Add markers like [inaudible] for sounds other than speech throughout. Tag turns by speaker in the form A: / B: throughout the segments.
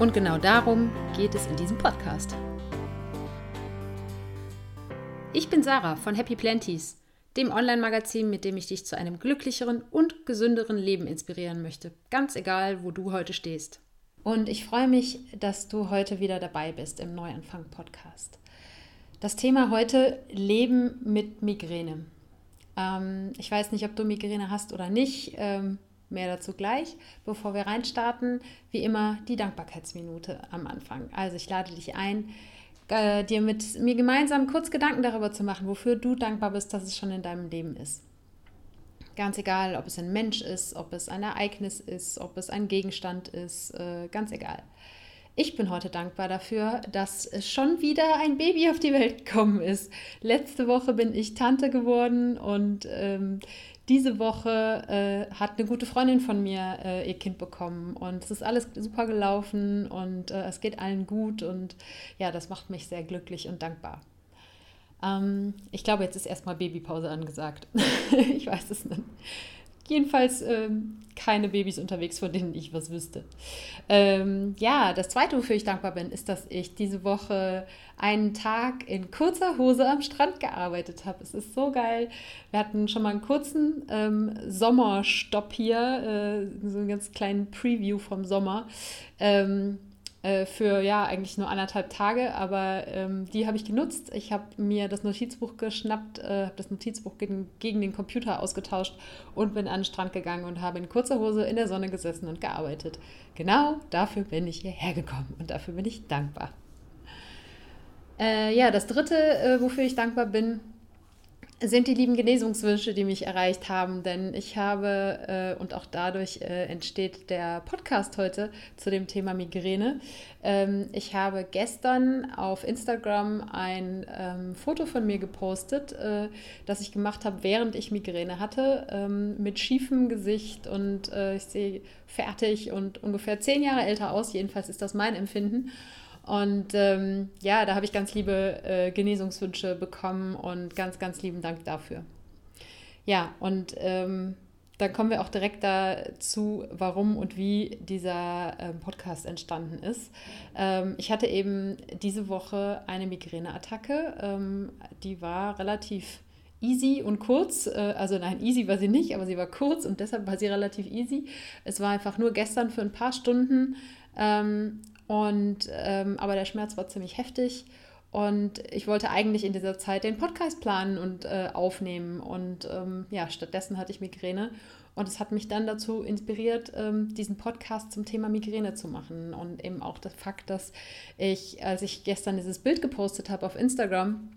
A: Und genau darum geht es in diesem Podcast. Ich bin Sarah von Happy Planties, dem Online-Magazin, mit dem ich dich zu einem glücklicheren und gesünderen Leben inspirieren möchte, ganz egal, wo du heute stehst. Und ich freue mich, dass du heute wieder dabei bist im Neuanfang-Podcast. Das Thema heute Leben mit Migräne. Ähm, ich weiß nicht, ob du Migräne hast oder nicht. Ähm, Mehr dazu gleich. Bevor wir reinstarten, wie immer die Dankbarkeitsminute am Anfang. Also ich lade dich ein, äh, dir mit mir gemeinsam kurz Gedanken darüber zu machen, wofür du dankbar bist, dass es schon in deinem Leben ist. Ganz egal, ob es ein Mensch ist, ob es ein Ereignis ist, ob es ein Gegenstand ist, äh, ganz egal. Ich bin heute dankbar dafür, dass schon wieder ein Baby auf die Welt gekommen ist. Letzte Woche bin ich Tante geworden und ähm, diese Woche äh, hat eine gute Freundin von mir äh, ihr Kind bekommen und es ist alles super gelaufen und äh, es geht allen gut und ja, das macht mich sehr glücklich und dankbar. Ähm, ich glaube, jetzt ist erstmal Babypause angesagt. [laughs] ich weiß es nicht jedenfalls ähm, keine Babys unterwegs, von denen ich was wüsste. Ähm, ja, das Zweite, wofür ich dankbar bin, ist, dass ich diese Woche einen Tag in kurzer Hose am Strand gearbeitet habe. Es ist so geil. Wir hatten schon mal einen kurzen ähm, Sommerstopp hier, äh, so einen ganz kleinen Preview vom Sommer. Ähm, äh, für ja eigentlich nur anderthalb Tage, aber ähm, die habe ich genutzt. Ich habe mir das Notizbuch geschnappt, äh, habe das Notizbuch gegen, gegen den Computer ausgetauscht und bin an den Strand gegangen und habe in kurzer Hose in der Sonne gesessen und gearbeitet. Genau dafür bin ich hierher gekommen und dafür bin ich dankbar. Äh, ja, das dritte, äh, wofür ich dankbar bin, sind die lieben Genesungswünsche, die mich erreicht haben, denn ich habe, äh, und auch dadurch äh, entsteht der Podcast heute zu dem Thema Migräne. Ähm, ich habe gestern auf Instagram ein ähm, Foto von mir gepostet, äh, das ich gemacht habe, während ich Migräne hatte, ähm, mit schiefem Gesicht und äh, ich sehe fertig und ungefähr zehn Jahre älter aus, jedenfalls ist das mein Empfinden. Und ähm, ja, da habe ich ganz liebe äh, Genesungswünsche bekommen und ganz, ganz lieben Dank dafür. Ja, und ähm, dann kommen wir auch direkt dazu, warum und wie dieser ähm, Podcast entstanden ist. Ähm, ich hatte eben diese Woche eine Migräneattacke. Ähm, die war relativ easy und kurz. Äh, also nein, easy war sie nicht, aber sie war kurz und deshalb war sie relativ easy. Es war einfach nur gestern für ein paar Stunden. Und ähm, aber der Schmerz war ziemlich heftig. Und ich wollte eigentlich in dieser Zeit den Podcast planen und äh, aufnehmen. Und ähm, ja, stattdessen hatte ich Migräne. Und es hat mich dann dazu inspiriert, ähm, diesen Podcast zum Thema Migräne zu machen. Und eben auch der Fakt, dass ich, als ich gestern dieses Bild gepostet habe auf Instagram,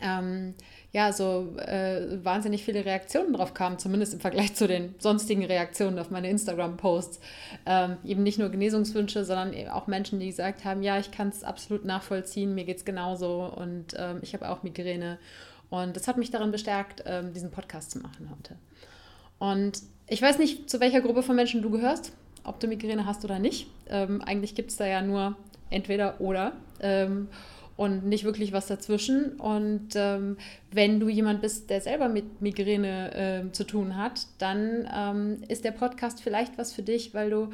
A: ähm, ja, so äh, wahnsinnig viele Reaktionen drauf kamen, zumindest im Vergleich zu den sonstigen Reaktionen auf meine Instagram-Posts. Ähm, eben nicht nur Genesungswünsche, sondern eben auch Menschen, die gesagt haben, ja, ich kann es absolut nachvollziehen, mir geht es genauso und ähm, ich habe auch Migräne. Und das hat mich darin bestärkt, ähm, diesen Podcast zu machen heute. Und ich weiß nicht, zu welcher Gruppe von Menschen du gehörst, ob du Migräne hast oder nicht. Ähm, eigentlich gibt es da ja nur entweder oder. Und nicht wirklich was dazwischen. Und ähm, wenn du jemand bist, der selber mit Migräne äh, zu tun hat, dann ähm, ist der Podcast vielleicht was für dich, weil du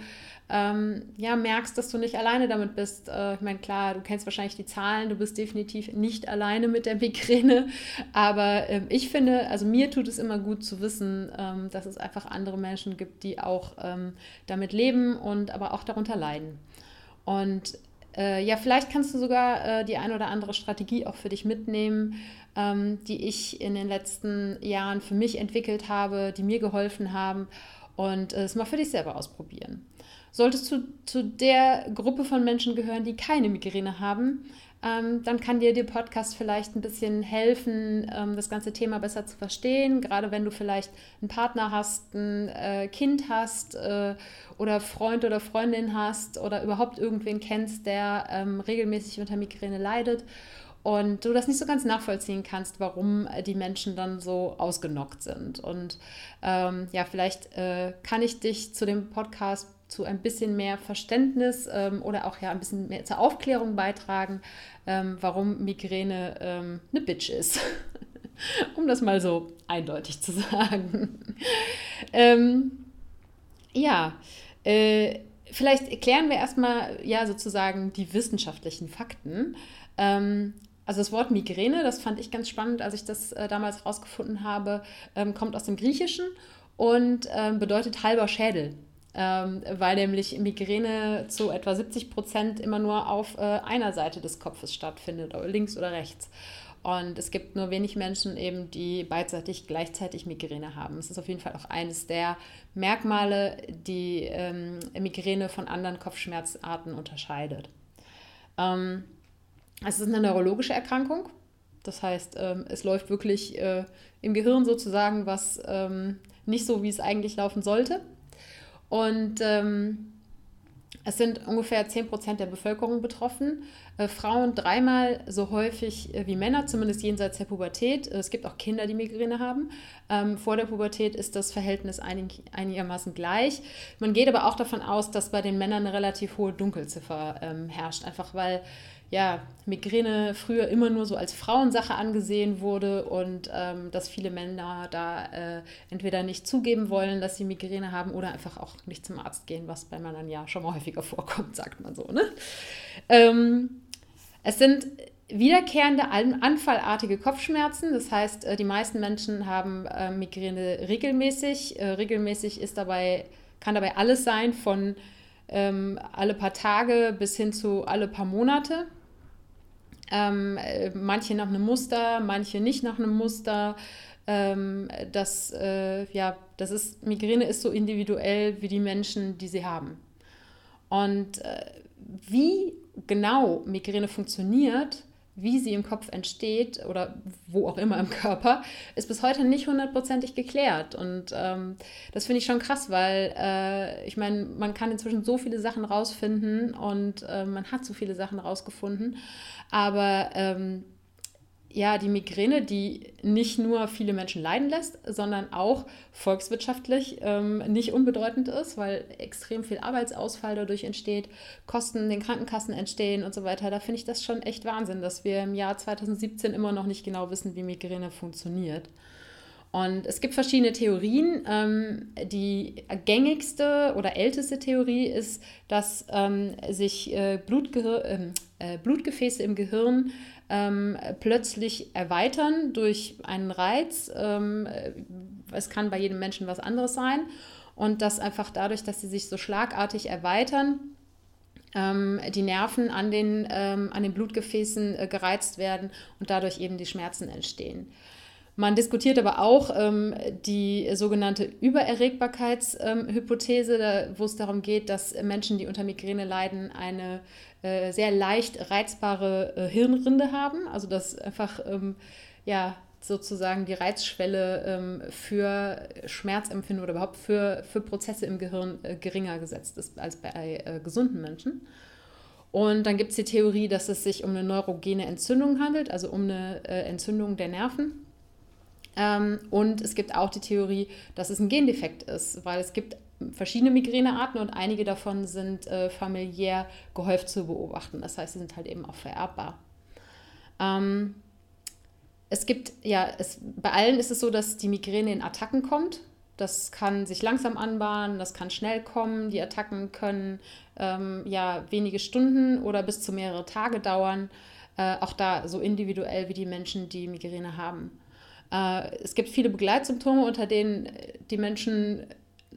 A: ähm, ja merkst, dass du nicht alleine damit bist. Äh, ich meine, klar, du kennst wahrscheinlich die Zahlen, du bist definitiv nicht alleine mit der Migräne, aber ähm, ich finde, also mir tut es immer gut zu wissen, ähm, dass es einfach andere Menschen gibt, die auch ähm, damit leben und aber auch darunter leiden. Und äh, ja, vielleicht kannst du sogar äh, die ein oder andere Strategie auch für dich mitnehmen, ähm, die ich in den letzten Jahren für mich entwickelt habe, die mir geholfen haben und äh, es mal für dich selber ausprobieren. Solltest du zu der Gruppe von Menschen gehören, die keine Migräne haben, ähm, dann kann dir der Podcast vielleicht ein bisschen helfen, ähm, das ganze Thema besser zu verstehen. Gerade wenn du vielleicht einen Partner hast, ein äh, Kind hast äh, oder Freund oder Freundin hast oder überhaupt irgendwen kennst, der ähm, regelmäßig unter Migräne leidet und du das nicht so ganz nachvollziehen kannst, warum die Menschen dann so ausgenockt sind. Und ähm, ja, vielleicht äh, kann ich dich zu dem Podcast zu ein bisschen mehr Verständnis ähm, oder auch ja ein bisschen mehr zur Aufklärung beitragen, ähm, warum Migräne ähm, eine Bitch ist. [laughs] um das mal so eindeutig zu sagen. [laughs] Ähm, ja, äh, vielleicht erklären wir erstmal ja sozusagen die wissenschaftlichen Fakten. Ähm, also das Wort Migräne, das fand ich ganz spannend, als ich das äh, damals rausgefunden habe, ähm, kommt aus dem Griechischen und bedeutet halber Schädel ähm, weil nämlich Migräne zu etwa 70 Prozent immer nur auf äh, einer Seite des Kopfes stattfindet, links oder rechts. Und es gibt nur wenig Menschen eben, die beidseitig gleichzeitig Migräne haben. Es ist auf jeden Fall auch eines der Merkmale, die ähm, Migräne von anderen Kopfschmerzarten unterscheidet. Ähm, es ist eine neurologische Erkrankung. Das heißt, ähm, es läuft wirklich äh, im Gehirn sozusagen was ähm, nicht so, wie es eigentlich laufen sollte. Und ähm, es sind ungefähr 10% der Bevölkerung betroffen. Äh, Frauen dreimal so häufig äh, wie Männer, zumindest jenseits der Pubertät. Es gibt auch Kinder, die Migräne haben. Vor der Pubertät ist das Verhältnis einig, einigermaßen gleich. Man geht aber auch davon aus, dass bei den Männern eine relativ hohe Dunkelziffer herrscht, einfach weil ja, Migräne früher immer nur so als Frauensache angesehen wurde und ähm, dass viele Männer da äh, entweder nicht zugeben wollen, dass sie Migräne haben oder einfach auch nicht zum Arzt gehen, was bei Männern ja schon mal häufiger [laughs] vorkommt, sagt man so. Ne? Ähm, es sind wiederkehrende anfallartige Kopfschmerzen. Das heißt, äh, die meisten Menschen haben äh, Migräne regelmäßig. Äh, regelmäßig ist dabei, kann dabei alles sein, von ähm, alle paar Tage bis hin zu alle paar Monate. Ähm, äh, manche nach einem Muster, manche nicht nach einem Muster. Ähm, das, äh, ja, das ist, Migräne ist so individuell wie die Menschen, die sie haben. Und äh, wie genau Migräne funktioniert, wie sie im Kopf entsteht oder wo auch immer im Körper, ist bis heute nicht hundertprozentig geklärt. Und ähm, das finde ich schon krass, weil äh, ich meine, man kann inzwischen so viele Sachen rausfinden und äh, man hat so viele Sachen rausgefunden. Aber ähm, ja, die Migräne, die nicht nur viele Menschen leiden lässt, sondern auch volkswirtschaftlich ähm, nicht unbedeutend ist, weil extrem viel Arbeitsausfall dadurch entsteht, Kosten den Krankenkassen entstehen und so weiter. Da finde ich das schon echt Wahnsinn, dass wir im Jahr 2017 immer noch nicht genau wissen, wie Migräne funktioniert. Und es gibt verschiedene Theorien. Ähm, die gängigste oder älteste Theorie ist, dass ähm, sich äh, Blutgehir ähm, äh, Blutgefäße im Gehirn ähm, plötzlich erweitern durch einen Reiz. Ähm, es kann bei jedem Menschen was anderes sein. Und dass einfach dadurch, dass sie sich so schlagartig erweitern, ähm, die Nerven an den, ähm, an den Blutgefäßen äh, gereizt werden und dadurch eben die Schmerzen entstehen. Man diskutiert aber auch ähm, die sogenannte Übererregbarkeitshypothese, ähm, wo es darum geht, dass Menschen, die unter Migräne leiden, eine äh, sehr leicht reizbare äh, Hirnrinde haben. Also dass einfach ähm, ja, sozusagen die Reizschwelle ähm, für Schmerzempfinden oder überhaupt für, für Prozesse im Gehirn äh, geringer gesetzt ist als bei äh, gesunden Menschen. Und dann gibt es die Theorie, dass es sich um eine neurogene Entzündung handelt, also um eine äh, Entzündung der Nerven. Ähm, und es gibt auch die Theorie, dass es ein Gendefekt ist, weil es gibt verschiedene Migränearten und einige davon sind äh, familiär gehäuft zu beobachten. Das heißt, sie sind halt eben auch vererbbar. Ähm, es gibt, ja, es, bei allen ist es so, dass die Migräne in Attacken kommt. Das kann sich langsam anbahnen, das kann schnell kommen. Die Attacken können ähm, ja wenige Stunden oder bis zu mehrere Tage dauern. Äh, auch da so individuell wie die Menschen, die Migräne haben. Äh, es gibt viele Begleitsymptome, unter denen die Menschen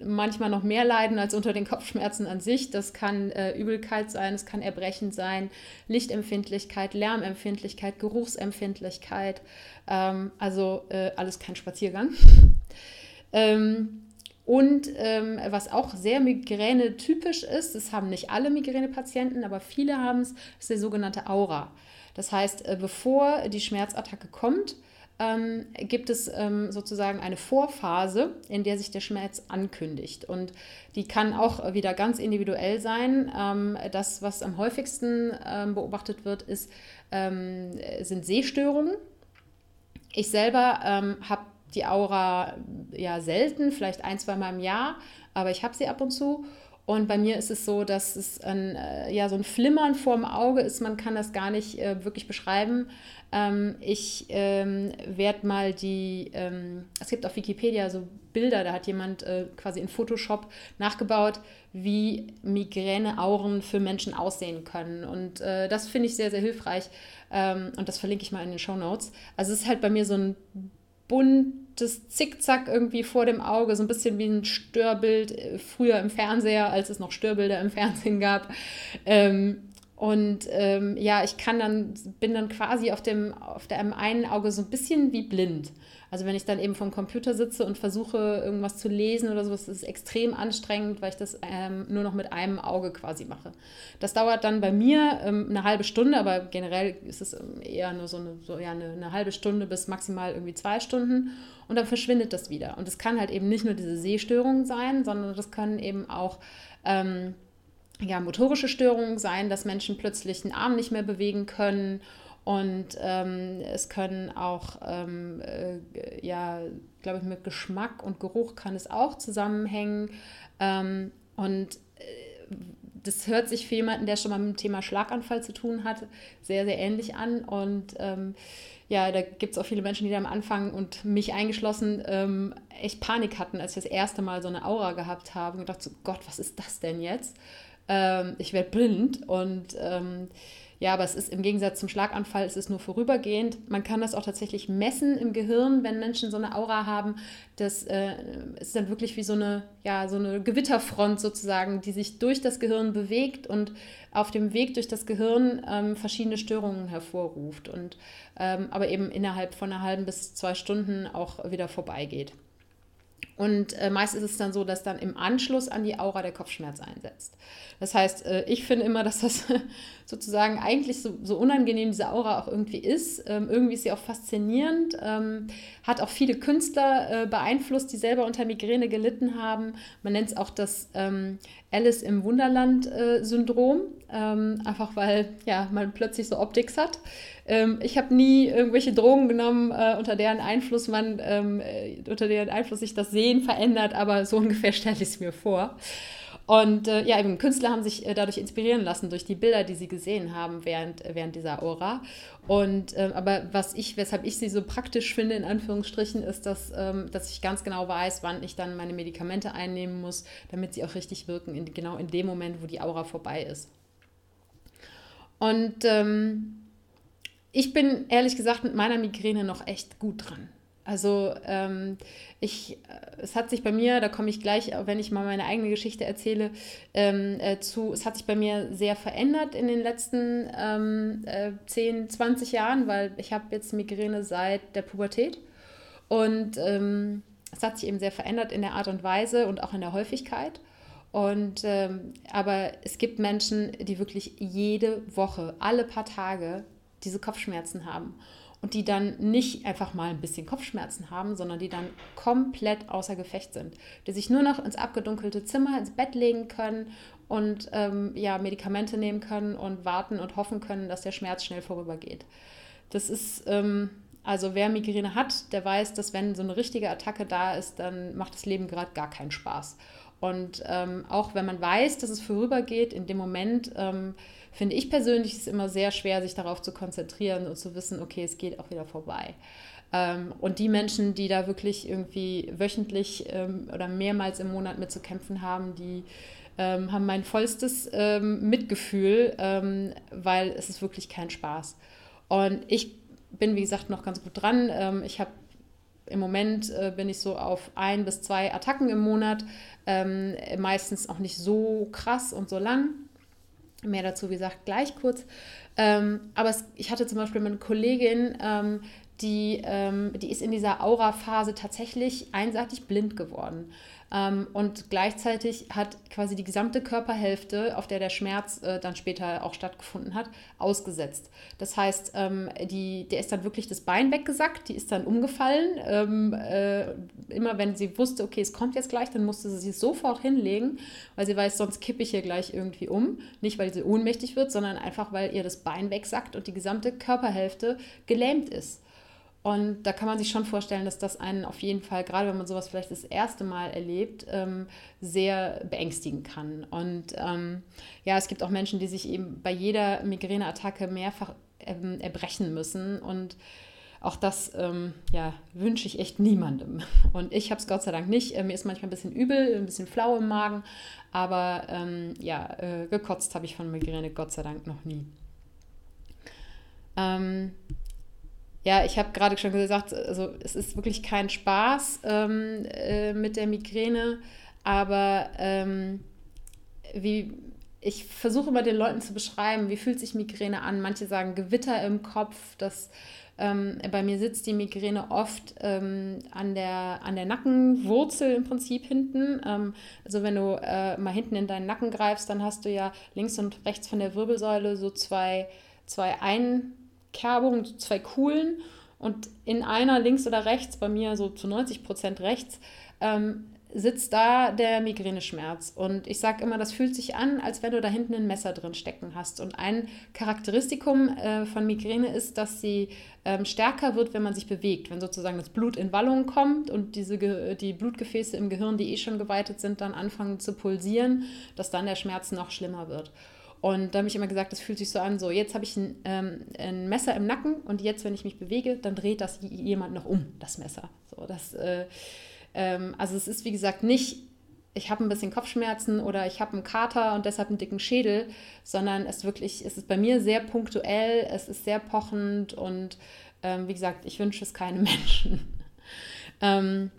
A: manchmal noch mehr leiden als unter den Kopfschmerzen an sich. Das kann äh, Übelkeit sein, es kann Erbrechen sein, Lichtempfindlichkeit, Lärmempfindlichkeit, Geruchsempfindlichkeit. Ähm, also äh, alles kein Spaziergang. [laughs] ähm, Und ähm, was auch sehr Migräne-typisch ist, das haben nicht alle Migränepatienten, aber viele haben es, ist der sogenannte Aura. Das heißt, äh, bevor die Schmerzattacke kommt, ähm, gibt es ähm, sozusagen eine Vorphase, in der sich der Schmerz ankündigt. Und die kann auch wieder ganz individuell sein. Ähm, das, was am häufigsten ähm, beobachtet wird, ist, ähm, sind Sehstörungen. Ich selber ähm, habe die Aura ja selten, vielleicht ein, zwei Mal im Jahr, aber ich habe sie ab und zu. Und bei mir ist es so, dass es ein, äh, ja, so ein Flimmern vorm Auge ist. Man kann das gar nicht äh, wirklich beschreiben. Ähm, ich ähm, werde mal die, ähm, es gibt auf Wikipedia so Bilder, da hat jemand äh, quasi in Photoshop nachgebaut, wie Migräne-Auren für Menschen aussehen können. Und äh, das finde ich sehr, sehr hilfreich. Ähm, und das verlinke ich mal in den Show Notes. Also es ist halt bei mir so ein buntes Zickzack irgendwie vor dem Auge, so ein bisschen wie ein Störbild äh, früher im Fernseher, als es noch Störbilder im Fernsehen gab. Ähm, und ähm, ja, ich kann dann, bin dann quasi auf dem, auf dem einen Auge so ein bisschen wie blind. Also wenn ich dann eben vom Computer sitze und versuche, irgendwas zu lesen oder sowas, ist es extrem anstrengend, weil ich das ähm, nur noch mit einem Auge quasi mache. Das dauert dann bei mir ähm, eine halbe Stunde, aber generell ist es ähm, eher nur so, eine, so ja, eine, eine, halbe Stunde bis maximal irgendwie zwei Stunden und dann verschwindet das wieder. Und es kann halt eben nicht nur diese Sehstörung sein, sondern das können eben auch ähm, ja, motorische Störungen sein, dass Menschen plötzlich den Arm nicht mehr bewegen können und ähm, es können auch, ähm, äh, ja, glaube ich, mit Geschmack und Geruch kann es auch zusammenhängen. Ähm, und äh, das hört sich für jemanden, der schon mal mit dem Thema Schlaganfall zu tun hat, sehr, sehr ähnlich an. Und ähm, ja, da gibt es auch viele Menschen, die da am Anfang und mich eingeschlossen ähm, echt Panik hatten, als ich das erste Mal so eine Aura gehabt habe und gedacht, so, Gott, was ist das denn jetzt? Ähm, ich werde blind und ja, aber es ist im Gegensatz zum Schlaganfall, es ist nur vorübergehend. Man kann das auch tatsächlich messen im Gehirn, wenn Menschen so eine Aura haben. Das äh, ist dann wirklich wie so eine, ja, so eine Gewitterfront sozusagen, die sich durch das Gehirn bewegt und auf dem Weg durch das Gehirn ähm, verschiedene Störungen hervorruft und ähm, aber eben innerhalb von einer halben bis zwei Stunden auch wieder vorbeigeht. Und äh, meist ist es dann so, dass dann im Anschluss an die Aura der Kopfschmerz einsetzt. Das heißt, äh, ich finde immer, [laughs] dass das sozusagen eigentlich so, so, unangenehm diese Aura auch irgendwie ist. Ähm, irgendwie ist sie auch faszinierend, ähm, hat auch viele Künstler äh, beeinflusst, die selber unter Migräne gelitten haben. Man nennt es auch das ähm, Alice im Wunderland-Syndrom, ähm, einfach weil ja, man plötzlich so Optics hat. Ähm, ich habe nie irgendwelche Drogen genommen, äh, unter deren Einfluss man, ähm, äh, unter deren Einfluss sich das Sehen verändert, aber so [laughs] ungefähr stelle ich es mir vor. Und äh, ja, eben Künstler haben sich äh, dadurch inspirieren lassen durch die Bilder, die sie gesehen haben während, während dieser Aura. Und äh, aber was ich, weshalb ich sie so praktisch finde, in Anführungsstrichen, ist, dass, ähm, dass ich ganz genau weiß, wann ich dann meine Medikamente einnehmen muss, damit sie auch richtig wirken, in, genau in dem Moment, wo die Aura vorbei ist. Und ähm, ich bin ehrlich gesagt mit meiner Migräne noch echt gut dran. Also ähm, ich, äh, es hat sich bei mir, da komme ich gleich, wenn ich mal meine eigene Geschichte erzähle, ähm, äh, zu, es hat sich bei mir sehr verändert in den letzten ähm, äh, 10, 20 Jahren, weil ich habe jetzt Migräne seit der Pubertät und ähm, es hat sich eben sehr verändert in der Art und Weise und auch in der Häufigkeit. Und ähm, aber es gibt Menschen, die wirklich jede Woche, alle paar Tage diese Kopfschmerzen haben und die dann nicht einfach mal ein bisschen Kopfschmerzen haben, sondern die dann komplett außer Gefecht sind, die sich nur noch ins abgedunkelte Zimmer, ins Bett legen können und ähm, ja, Medikamente nehmen können und warten und hoffen können, dass der Schmerz schnell vorübergeht. Das ist, ähm, also wer Migräne hat, der weiß, dass wenn so eine richtige Attacke da ist, dann macht das Leben gerade gar keinen Spaß. Und ähm, auch wenn man weiß, dass es vorübergeht, in dem Moment ähm, finde ich persönlich es immer sehr schwer, sich darauf zu konzentrieren und zu wissen, okay, es geht auch wieder vorbei. Ähm, und die Menschen, die da wirklich irgendwie wöchentlich ähm, oder mehrmals im Monat mit zu kämpfen haben, die ähm, haben mein vollstes Mitgefühl, weil es ist wirklich kein Spaß. Und ich bin, wie gesagt, noch ganz gut dran. Ich habe im Moment äh, bin ich so auf ein bis zwei Attacken im Monat, meistens auch nicht so krass und so lang. Mehr dazu, wie gesagt, gleich kurz. Ähm, aber es, ich hatte zum Beispiel eine Kollegin, ähm, die, ähm, die ist in dieser Aura-Phase tatsächlich einseitig blind geworden. Ähm, und gleichzeitig hat quasi die gesamte Körperhälfte, auf der der Schmerz äh, dann später auch stattgefunden hat, ausgesetzt. Das heißt, ähm, die, der ist dann wirklich das Bein weggesackt, die ist dann umgefallen. Ähm, äh, immer wenn sie wusste, okay, es kommt jetzt gleich, dann musste sie sich sofort hinlegen, weil sie weiß, sonst kippe ich hier gleich irgendwie um. Nicht, weil sie ohnmächtig wird, sondern einfach, weil ihr das Bein wegsackt und die gesamte Körperhälfte gelähmt ist. Und da kann man sich schon vorstellen, dass das einen auf jeden Fall, gerade wenn man sowas vielleicht das erste Mal erlebt, ähm, sehr beängstigen kann. Und ähm, ja, es gibt auch Menschen, die sich eben bei jeder Migräneattacke mehrfach ähm, erbrechen müssen. Und auch das ähm, ja, wünsche ich echt niemandem. Und ich habe es Gott sei Dank nicht. Äh, mir ist manchmal ein bisschen übel, ein bisschen flau im Magen. Aber ähm, ja, äh, gekotzt habe ich von Migräne Gott sei Dank noch nie. Ähm, ja, ich habe gerade schon gesagt, also es ist wirklich kein Spaß ähm, äh, mit der Migräne, aber ähm, wie ich versuche immer den Leuten zu beschreiben, wie fühlt sich Migräne an. Manche sagen Gewitter im Kopf, das ähm, bei mir sitzt die Migräne oft ähm, an, der, an der Nackenwurzel im Prinzip hinten. Ähm, also wenn du äh, mal hinten in deinen Nacken greifst, dann hast du ja links und rechts von der Wirbelsäule so zwei, zwei Ein Kerbungen, zwei Kuhlen und in einer links oder rechts, bei mir so zu 90 Prozent rechts, ähm, sitzt da der Migräneschmerz. Und ich sage immer, das fühlt sich an, als wenn du da hinten ein Messer drin stecken hast. Und ein Charakteristikum äh, von Migräne ist, dass sie ähm, stärker wird, wenn man sich bewegt. Wenn sozusagen das Blut in Wallung kommt und diese die Blutgefäße im Gehirn, die eh schon geweitet sind, dann anfangen zu pulsieren, dass dann der Schmerz noch schlimmer wird. Und da habe ich immer gesagt, das fühlt sich so an, so jetzt habe ich ein, ähm, ein, Messer im Nacken und jetzt, wenn ich mich bewege, dann dreht das jemand noch um, das Messer. So, das, äh, ähm, also es ist wie gesagt nicht, ich habe ein bisschen Kopfschmerzen oder ich habe einen Kater und deshalb einen dicken Schädel, sondern es wirklich, es ist bei mir sehr punktuell, es ist sehr pochend und ähm, wie gesagt, ich wünsche es keinem [laughs] Menschen. ähm,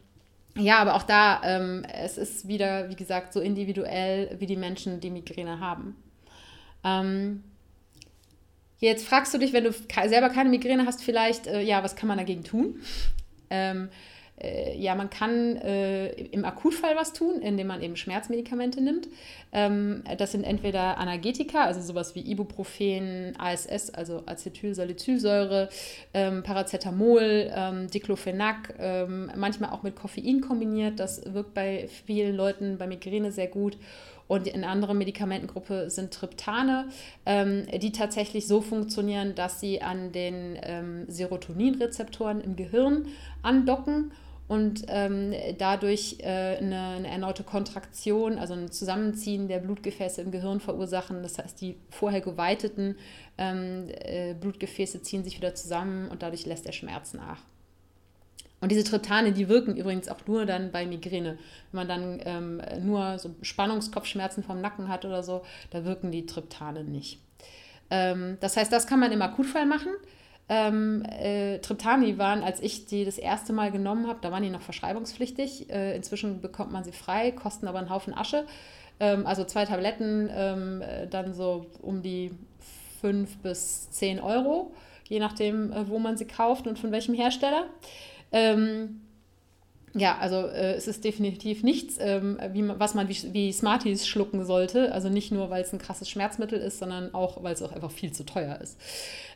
A: ja, aber auch da, ähm, es ist wieder, wie gesagt, so individuell, wie die Menschen die Migräne haben. Ähm, jetzt fragst du dich, wenn du selber keine Migräne hast, vielleicht, äh, ja, was kann man dagegen tun? Ähm, äh, ja, man kann äh, im Akutfall was tun, indem man eben Schmerzmedikamente nimmt. Ähm, das sind entweder Analgetika, also sowas wie Ibuprofen, ASS, also Acetylsalicylsäure, ähm, Paracetamol, ähm, Diclofenac, ähm, manchmal auch mit Koffein kombiniert. Das wirkt bei vielen Leuten bei Migräne sehr gut. Und eine andere Medikamentengruppe sind Triptane, ähm, die tatsächlich so funktionieren, dass sie an den ähm, Serotoninrezeptoren im Gehirn andocken und ähm, dadurch äh, eine, eine, erneute Kontraktion, also ein Zusammenziehen der Blutgefäße im Gehirn verursachen. Das heißt, die vorher geweiteten ähm, äh, Blutgefäße ziehen sich wieder zusammen und dadurch lässt der Schmerz nach. Und diese Triptane, die wirken übrigens auch nur dann bei Migräne. Wenn man dann ähm, nur so Spannungskopfschmerzen vom Nacken hat oder so, da wirken die Triptane nicht. Ähm, das heißt, das kann man im Akutfall machen. Ähm, äh, Triptane waren, als ich die das erste Mal genommen habe, da waren die noch verschreibungspflichtig. Äh, inzwischen bekommt man sie frei, kosten aber einen Haufen Asche. Ähm, also zwei Tabletten, ähm, äh, dann so um die 5 bis 10 Euro, je nachdem, äh, wo man sie kauft und von welchem Hersteller. Ähm, ja, also äh, es ist definitiv nichts, ähm, wie, was man wie, wie, Smarties schlucken sollte. Also nicht nur, weil es ein krasses Schmerzmittel ist, sondern auch, weil es auch einfach viel zu teuer ist.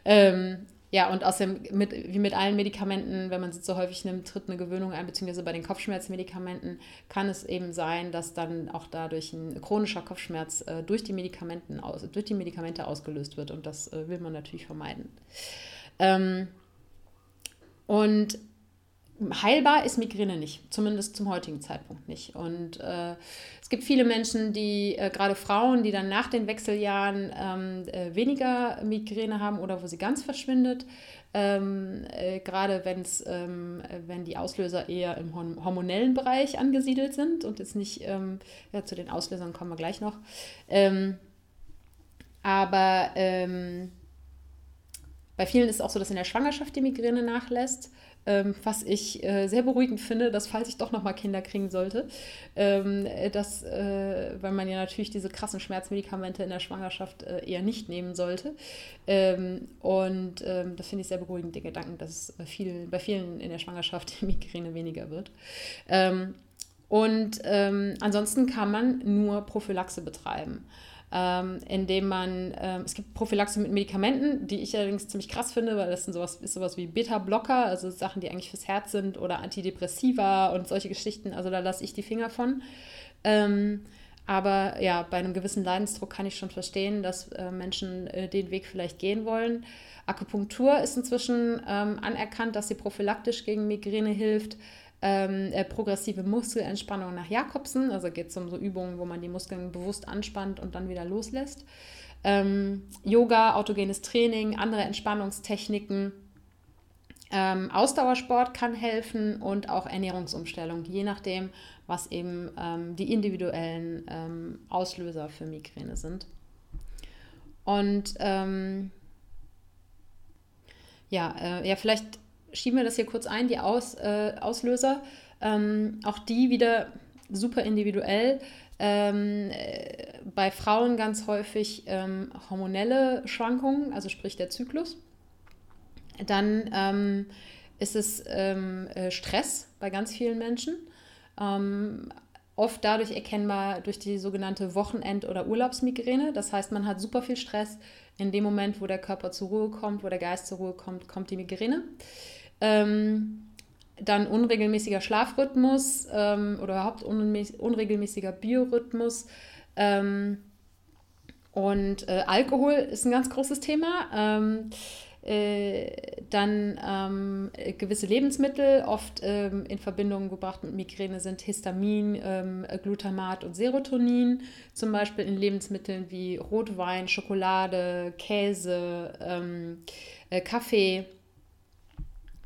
A: Ähm, ja, und außerdem, mit, wie mit allen Medikamenten, wenn man sie zu häufig nimmt, tritt eine Gewöhnung ein, beziehungsweise bei den Kopfschmerzmedikamenten kann es eben sein, dass dann auch dadurch ein chronischer Kopfschmerz äh, durch, die Medikamenten aus, durch die Medikamente ausgelöst wird. Und das äh, will man natürlich vermeiden. Ähm, und heilbar ist Migräne nicht, zumindest zum heutigen Zeitpunkt nicht. Und äh, es gibt viele Menschen, die, äh, gerade Frauen, die dann nach den Wechseljahren ähm, äh, weniger Migräne haben oder wo sie ganz verschwindet. Ähm, äh, gerade wenn's, ähm, wenn die Auslöser eher im hormonellen Bereich angesiedelt sind und jetzt nicht, ähm, ja, zu den Auslösern kommen wir gleich noch. Ähm, aber ähm, Bei vielen ist es auch so, dass in der Schwangerschaft die Migräne nachlässt, ähm, was ich äh, sehr beruhigend finde, dass falls ich doch nochmal Kinder kriegen sollte, ähm, dass, äh, weil man ja natürlich diese krassen Schmerzmedikamente in der Schwangerschaft äh, eher nicht nehmen sollte. Ähm, und ähm, das finde ich sehr beruhigend, den Gedanken, dass es viel, bei vielen in der Schwangerschaft [laughs] die Migräne weniger wird. Ähm, und ähm, ansonsten kann man nur Prophylaxe betreiben ähm, indem man, ähm, es gibt Prophylaxe mit Medikamenten, die ich allerdings ziemlich krass finde, weil das sind sowas, ist sowas wie Beta-Blocker, also Sachen, die eigentlich fürs Herz sind oder Antidepressiva und solche Geschichten, also da lasse ich die Finger von. Ähm, aber ja, bei einem gewissen Leidensdruck kann ich schon verstehen, dass äh, Menschen äh, den Weg vielleicht gehen wollen. Akupunktur ist inzwischen ähm, anerkannt, dass sie prophylaktisch gegen Migräne hilft ähm, äh, progressive Muskelentspannung nach Jakobsen. Also geht es um so Übungen, wo man die Muskeln bewusst anspannt und dann wieder loslässt. Ähm, Yoga, autogenes Training, andere Entspannungstechniken. Ähm, Ausdauersport kann helfen und auch Ernährungsumstellung, je nachdem, was eben ähm, die individuellen ähm, Auslöser für Migräne sind. Und ähm, ja, äh, ja, vielleicht schieben wir das hier kurz ein, die Aus, äh, Auslöser. Ähm, auch die wieder super individuell. Ähm, äh, bei Frauen ganz häufig ähm, hormonelle Schwankungen, also sprich der Zyklus. Dann ähm, ist es ähm, äh, Stress bei ganz vielen Menschen. Ähm, oft dadurch erkennbar durch die sogenannte Wochenend- oder Urlaubsmigräne. Das heißt, man hat super viel Stress. In dem Moment, wo der Körper zur Ruhe kommt, wo der Geist zur Ruhe kommt, kommt die Migräne. Ähm, dann unregelmäßiger Schlafrhythmus ähm, oder überhaupt unregelmäßiger Biorhythmus. Ähm, und äh, Alkohol ist ein ganz großes Thema. Ähm, äh, dann ähm, gewisse Lebensmittel, oft ähm, in Verbindung gebracht mit Migräne, sind Histamin, ähm, Glutamat und Serotonin, zum Beispiel in Lebensmitteln wie Rotwein, Schokolade, Käse, äh, Kaffee.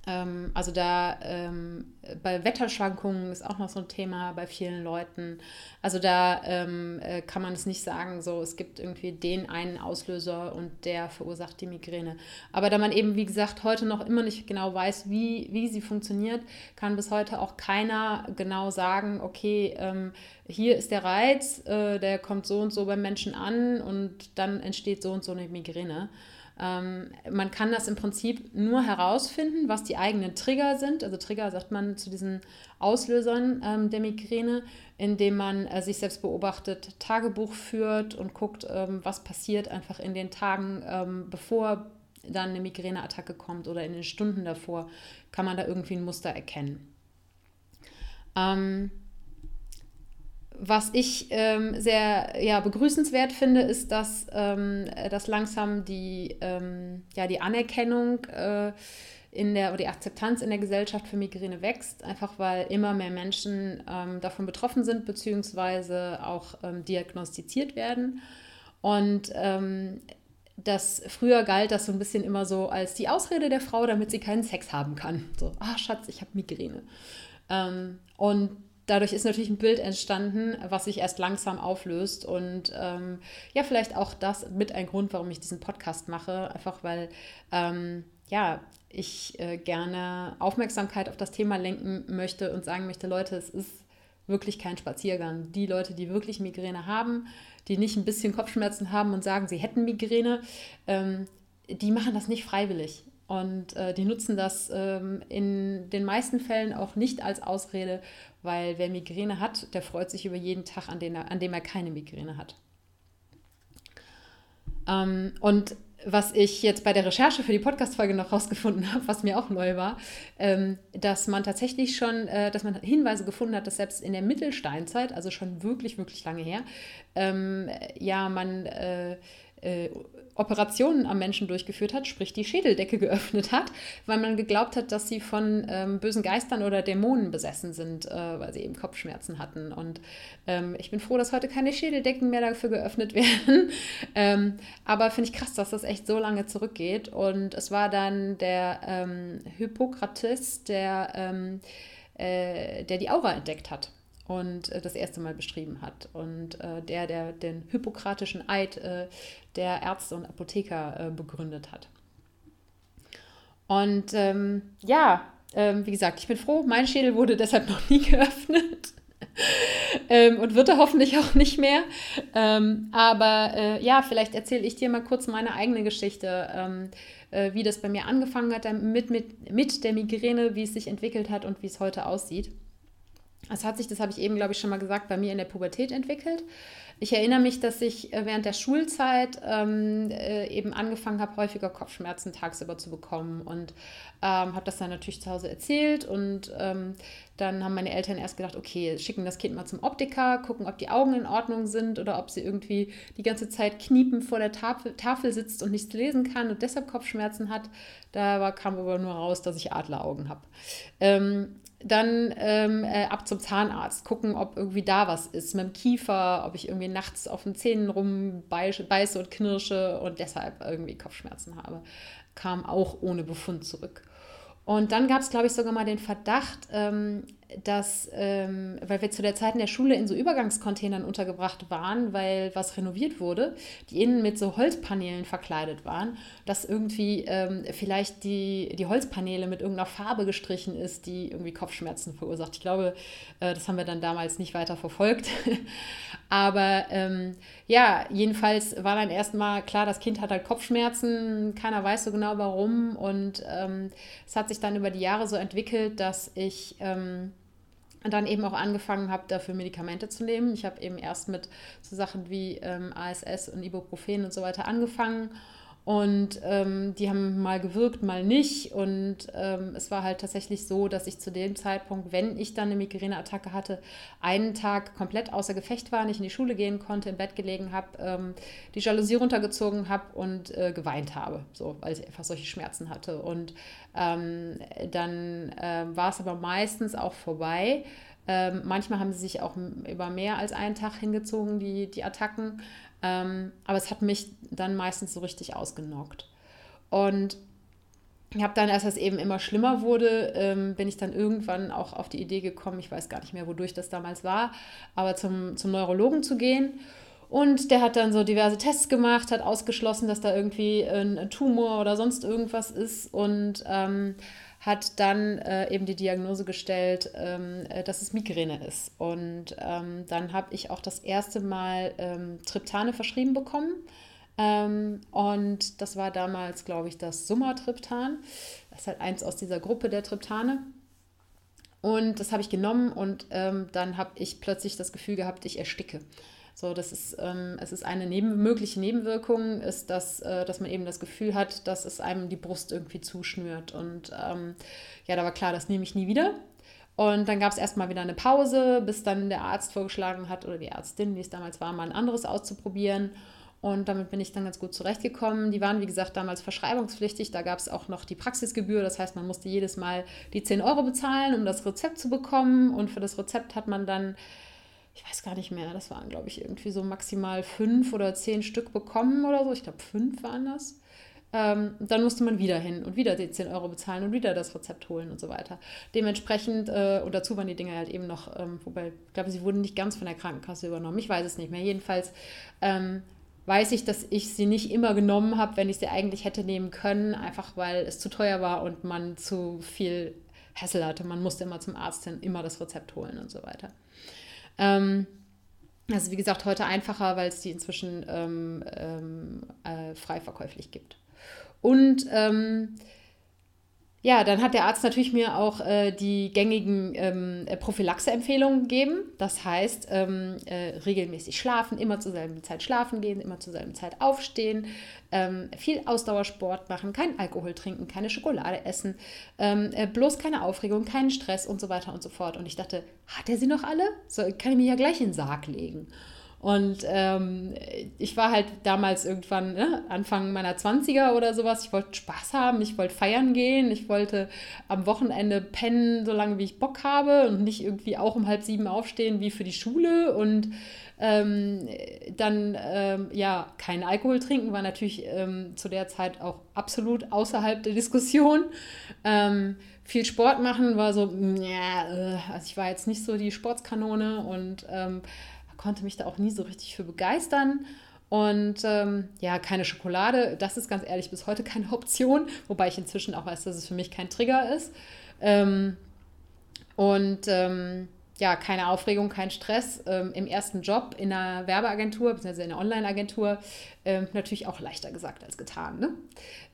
A: Ähm, also da ähm, bei Wetterschwankungen ist auch noch so ein Thema bei vielen Leuten. Also da ähm, äh, kann man es nicht sagen, so es gibt irgendwie den einen Auslöser und der verursacht die Migräne. Aber da man eben, wie gesagt, heute noch immer nicht genau weiß, wie, wie sie funktioniert, kann bis heute auch keiner genau sagen, okay, ähm, hier ist der Reiz, äh, der kommt so und so beim Menschen an und dann entsteht so und so eine Migräne. Ähm, man kann das im Prinzip nur herausfinden, was die eigenen Trigger sind. Also Trigger sagt man zu diesen Auslösern ähm, der Migräne, indem man äh, sich selbst beobachtet, Tagebuch führt und guckt, ähm, was passiert einfach in den Tagen, bevor dann eine Migräneattacke kommt oder in den Stunden davor, kann man da irgendwie ein Muster erkennen. Ähm, was ich ähm, sehr ja, begrüßenswert finde, ist, dass, ähm, dass langsam die, ähm, ja, die Anerkennung äh, in der, oder die Akzeptanz in der Gesellschaft für Migräne wächst, einfach weil immer mehr Menschen ähm, davon betroffen sind, beziehungsweise auch ähm, diagnostiziert werden. Und ähm, das früher galt das so ein bisschen immer so als die Ausrede der Frau, damit sie keinen Sex haben kann. So, ah Schatz, ich habe Migräne. und dadurch ist natürlich ein Bild entstanden, was sich erst langsam auflöst. Und ähm, ja, vielleicht auch das mit ein Grund, warum ich diesen Podcast mache. Einfach weil, ähm, ja, ich äh, gerne Aufmerksamkeit auf das Thema lenken möchte und sagen möchte, Leute, es ist wirklich kein Spaziergang. Die Leute, die wirklich Migräne haben, die nicht ein bisschen Kopfschmerzen haben und sagen, sie hätten Migräne, ähm, die machen das nicht freiwillig. Und äh, die nutzen das ähm, in den meisten Fällen auch nicht als Ausrede, weil wer Migräne hat, der freut sich über jeden Tag, an, den er, an dem er keine Migräne hat. Ähm, und was ich jetzt bei der Recherche für die Podcast-Folge noch rausgefunden [laughs] habe, was mir auch neu war, ähm, dass man tatsächlich schon, äh, dass man Hinweise gefunden hat, dass selbst in der Mittelsteinzeit, also schon wirklich, wirklich lange her, ähm, ja, man äh, äh, Operationen am Menschen durchgeführt hat, sprich die Schädeldecke [laughs] geöffnet hat, weil man geglaubt hat, dass sie von ähm, bösen Geistern oder Dämonen besessen sind, äh, weil sie eben Kopfschmerzen hatten. Und ähm, ich bin froh, dass heute keine Schädeldecken mehr dafür geöffnet [laughs] werden. ähm, aber finde ich krass, dass das echt so lange zurückgeht. Und es war dann der ähm, Hippokrates, der, ähm, äh, der die Aura entdeckt hat und äh, das erste Mal beschrieben hat. Und äh, der, der den hippokratischen Eid äh, der Ärzte und Apotheker äh, begründet hat. Und ähm, ja, ähm, wie gesagt, ich bin froh, mein Schädel wurde deshalb noch nie [laughs] geöffnet. ähm, und wird er hoffentlich auch nicht mehr. Ähm, aber äh, ja, vielleicht erzähle ich dir mal kurz meine eigene Geschichte, ähm, äh, wie das bei mir angefangen hat mit, mit, mit der Migräne, wie es sich entwickelt hat und wie es heute aussieht. Es hat sich, das habe ich eben, glaube ich, schon mal gesagt, bei mir in der Pubertät entwickelt. Ich erinnere mich, dass ich äh, während der Schulzeit ähm, äh, eben angefangen habe, häufiger Kopfschmerzen tagsüber zu bekommen und ähm, habe das dann natürlich zu Hause erzählt und ähm, dann haben meine Eltern erst gedacht, okay, schicken das Kind mal zum Optiker, gucken, ob die Augen in Ordnung sind oder ob sie irgendwie die ganze Zeit kniepend vor der Tafel, Tafel sitzt und nichts lesen kann und deshalb Kopfschmerzen hat. Da kam aber nur raus, dass ich Adleraugen habe. Ähm, dann ähm, äh, ab zum Zahnarzt, gucken, ob irgendwie da was ist mit dem Kiefer, ob ich irgendwie nachts auf den Zähnen rumbeiße und knirsche und deshalb irgendwie Kopfschmerzen habe. Kam auch ohne Befund zurück. Und dann gab es, glaube ich, sogar mal den Verdacht, ähm, dass, ähm, weil wir zu der Zeit in der Schule in so Übergangscontainern untergebracht waren, weil was renoviert wurde, die innen mit so Holzpaneelen verkleidet waren, dass irgendwie ähm, vielleicht die, die Holzpaneele mit irgendeiner Farbe gestrichen ist, die irgendwie Kopfschmerzen verursacht. Ich glaube, äh, das haben wir dann damals nicht weiter verfolgt. [laughs] Aber ähm, ja, jedenfalls war dann erstmal klar, das Kind hat halt Kopfschmerzen, keiner weiß so genau warum. Und ähm, es hat sich dann über die Jahre so entwickelt, dass ich ähm, dann eben auch angefangen habe, dafür Medikamente zu nehmen. Ich habe eben erst mit so Sachen wie ähm, ASS und Ibuprofen und so weiter angefangen und ähm, die haben mal gewirkt, mal nicht. Und ähm, es war halt tatsächlich so, dass ich zu dem Zeitpunkt, wenn ich dann eine Migräneattacke hatte, einen Tag komplett außer Gefecht war, nicht in die Schule gehen konnte, im Bett gelegen habe, ähm, die Jalousie runtergezogen habe und äh, geweint habe, so, weil ich einfach solche Schmerzen hatte. Und ähm, dann äh, war es aber meistens auch vorbei. Ähm, manchmal haben sie sich auch über mehr als einen Tag hingezogen, die, die Attacken. Ähm, aber es hat mich dann meistens so richtig ausgenockt. Und ich habe dann, als es eben immer schlimmer wurde, ähm, bin ich dann irgendwann auch auf die Idee gekommen, ich weiß gar nicht mehr, wodurch das damals war, aber zum, zum Neurologen zu gehen. Und der hat dann so diverse Tests gemacht, hat ausgeschlossen, dass da irgendwie ein Tumor oder sonst irgendwas ist und ähm, hat dann äh, eben die Diagnose gestellt, ähm, äh, dass es Migräne ist. Und ähm, dann habe ich auch das erste Mal ähm, Triptane verschrieben bekommen. Ähm, und das war damals, glaube ich, das Sumatriptan. Das ist halt eins aus dieser Gruppe der Triptane. Und das habe ich genommen und ähm, dann habe ich plötzlich das Gefühl gehabt, ich ersticke. So, das ist, ähm, es ist eine neben, mögliche Nebenwirkung, ist, dass, äh, dass man eben das Gefühl hat, dass es einem die Brust irgendwie zuschnürt. Und ähm, ja, da war klar, das nehme ich nie wieder. Und dann gab es erstmal wieder eine Pause, bis dann der Arzt vorgeschlagen hat oder die Ärztin, wie es damals war, mal ein anderes auszuprobieren. Und damit bin ich dann ganz gut zurechtgekommen. Die waren, wie gesagt, damals verschreibungspflichtig. Da gab es auch noch die Praxisgebühr. Das heißt, man musste jedes Mal die 10 Euro bezahlen, um das Rezept zu bekommen. Und für das Rezept hat man dann ich weiß gar nicht mehr, das waren, glaube ich, irgendwie so maximal fünf oder zehn Stück bekommen oder so. Ich glaube, fünf waren das. Ähm, dann musste man wieder hin und wieder die 10 Euro bezahlen und wieder das Rezept holen und so weiter. Dementsprechend, äh, und dazu waren die Dinge halt eben noch, ähm, wobei, ich glaube, sie wurden nicht ganz von der Krankenkasse übernommen. Ich weiß es nicht mehr. Jedenfalls ähm, weiß ich, dass ich sie nicht immer genommen habe, wenn ich sie eigentlich hätte nehmen können, einfach weil es zu teuer war und man zu viel Hassel hatte. Man musste immer zum Arzt hin, immer das Rezept holen und so weiter. Ähm, also wie gesagt, heute einfacher, weil es die inzwischen ähm, ähm, äh, frei verkäuflich gibt. Und ähm, ja, dann hat der Arzt natürlich mir auch äh, die gängigen ähm, äh, Prophylaxe-Empfehlungen gegeben. Das heißt, ähm, äh, regelmäßig schlafen, immer zur selben Zeit schlafen gehen, immer zur selben Zeit aufstehen, ähm, viel Ausdauersport machen, kein Alkohol trinken, keine Schokolade essen, ähm, äh, bloß keine Aufregung, keinen Stress und so weiter und so fort. Und ich dachte, hat er sie noch alle? So kann ich mir ja gleich in den Sarg legen. Und ähm, ich war halt damals irgendwann ne, Anfang meiner 20er oder sowas. Ich wollte Spaß haben, ich wollte feiern gehen, ich wollte am Wochenende pennen, solange wie ich Bock habe und nicht irgendwie auch um halb sieben aufstehen wie für die Schule. Und ähm, dann, ähm, ja, kein Alkohol trinken war natürlich ähm, zu der Zeit auch absolut außerhalb der Diskussion. Ähm, viel Sport machen war so, ja, äh, also ich war jetzt nicht so die Sportskanone und ähm, konnte mich da auch nie so richtig für begeistern. Und ähm, ja, keine Schokolade, das ist ganz ehrlich bis heute [laughs] keine Option, wobei ich inzwischen auch weiß, dass es für mich kein Trigger ist. Ähm, und ähm, ja, keine Aufregung, kein Stress. Ähm, Im ersten Job in einer Werbeagentur, beziehungsweise in einer Online-Agentur, ähm, natürlich auch leichter gesagt als getan. Ne?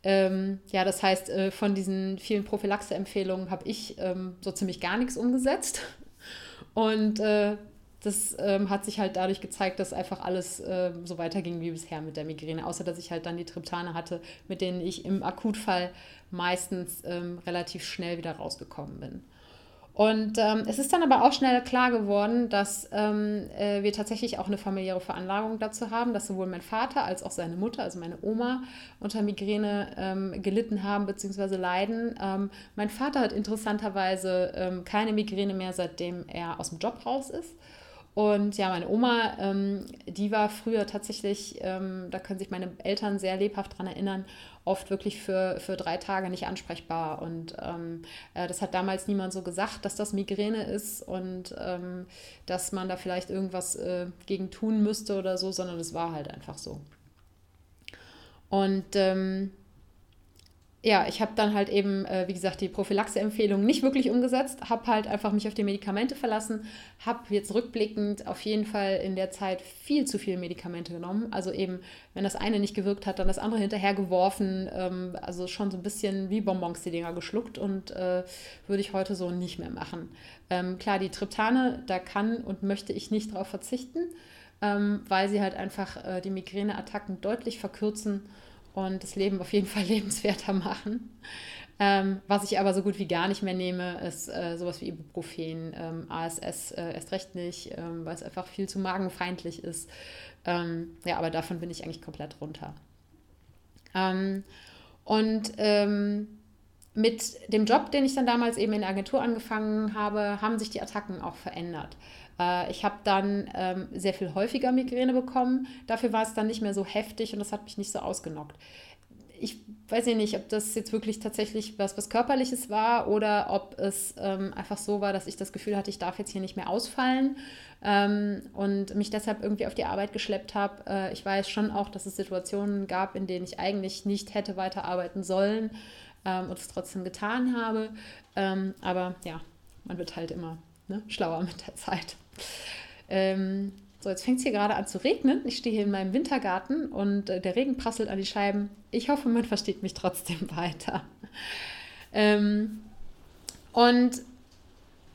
A: Ähm, ja, das heißt, äh, von diesen vielen Prophylaxe-Empfehlungen habe ich so ziemlich gar nichts umgesetzt. Und äh, das ähm, hat sich halt dadurch gezeigt, dass einfach alles äh, so weiterging wie bisher mit der Migräne, außer dass ich halt dann die Triptane hatte, mit denen ich im Akutfall meistens ähm, relativ schnell wieder rausgekommen bin. Und ähm, es ist dann aber auch schnell klar geworden, dass ähm, äh, wir tatsächlich auch eine familiäre Veranlagung dazu haben, dass sowohl mein Vater als auch seine Mutter, also meine Oma, unter Migräne ähm, gelitten haben bzw. leiden. Ähm, mein Vater hat interessanterweise ähm, keine Migräne mehr, seitdem er aus dem Job raus ist. Und ja, meine Oma, ähm, die war früher tatsächlich, ähm, da können sich meine Eltern sehr lebhaft daran erinnern, oft wirklich für, für drei Tage nicht ansprechbar. Und ähm, äh, das hat damals niemand so gesagt, dass das Migräne ist und ähm, dass man da vielleicht irgendwas äh, gegen tun müsste oder so, sondern es war halt einfach so. Und ähm, ja, ich habe dann halt eben, äh, wie gesagt, die Prophylaxe-Empfehlung nicht wirklich umgesetzt, habe halt einfach mich auf die Medikamente verlassen, habe jetzt rückblickend auf jeden Fall in der Zeit viel zu viele Medikamente genommen. Also eben, wenn das eine nicht gewirkt hat, dann das andere hinterhergeworfen. Ähm, also schon so ein bisschen wie Bonbons die Dinger geschluckt und äh, würde ich heute so nicht mehr machen. Ähm, klar, die Triptane, da kann und möchte ich nicht drauf verzichten, ähm, weil sie halt einfach äh, die Migräneattacken deutlich verkürzen und das Leben auf jeden [laughs] Fall lebenswerter machen. Ähm, was ich aber so gut wie gar nicht mehr nehme, ist äh, sowas wie Ibuprofen, ähm, ASS äh, erst recht nicht, ähm, weil es einfach viel zu magenfeindlich ist. Ähm, ja, aber davon bin ich eigentlich komplett runter. Ähm, und ähm, mit dem Job, den ich dann damals eben in der Agentur angefangen habe, haben sich die Attacken auch verändert. Äh, ich habe dann ähm, sehr viel häufiger Migräne bekommen. Dafür war es dann nicht mehr so heftig und das hat mich nicht so ausgenockt. Ich weiß ja nicht, ob das jetzt wirklich tatsächlich was, was Körperliches war oder ob es ähm, einfach so war, dass ich das Gefühl hatte, ich darf jetzt hier nicht mehr ausfallen ähm, und mich deshalb irgendwie auf die Arbeit geschleppt habe. Äh, ich weiß schon auch, dass es Situationen gab, in denen ich eigentlich nicht hätte weiterarbeiten sollen ähm, und es trotzdem getan habe. Ähm, aber ja, man wird halt immer ne, schlauer mit der Zeit. Ähm, so, jetzt fängt es hier gerade an zu regnen. Ich stehe hier in meinem Wintergarten und äh, der Regen prasselt an die Scheiben. Ich hoffe, man versteht mich trotzdem [laughs] weiter. Ähm, und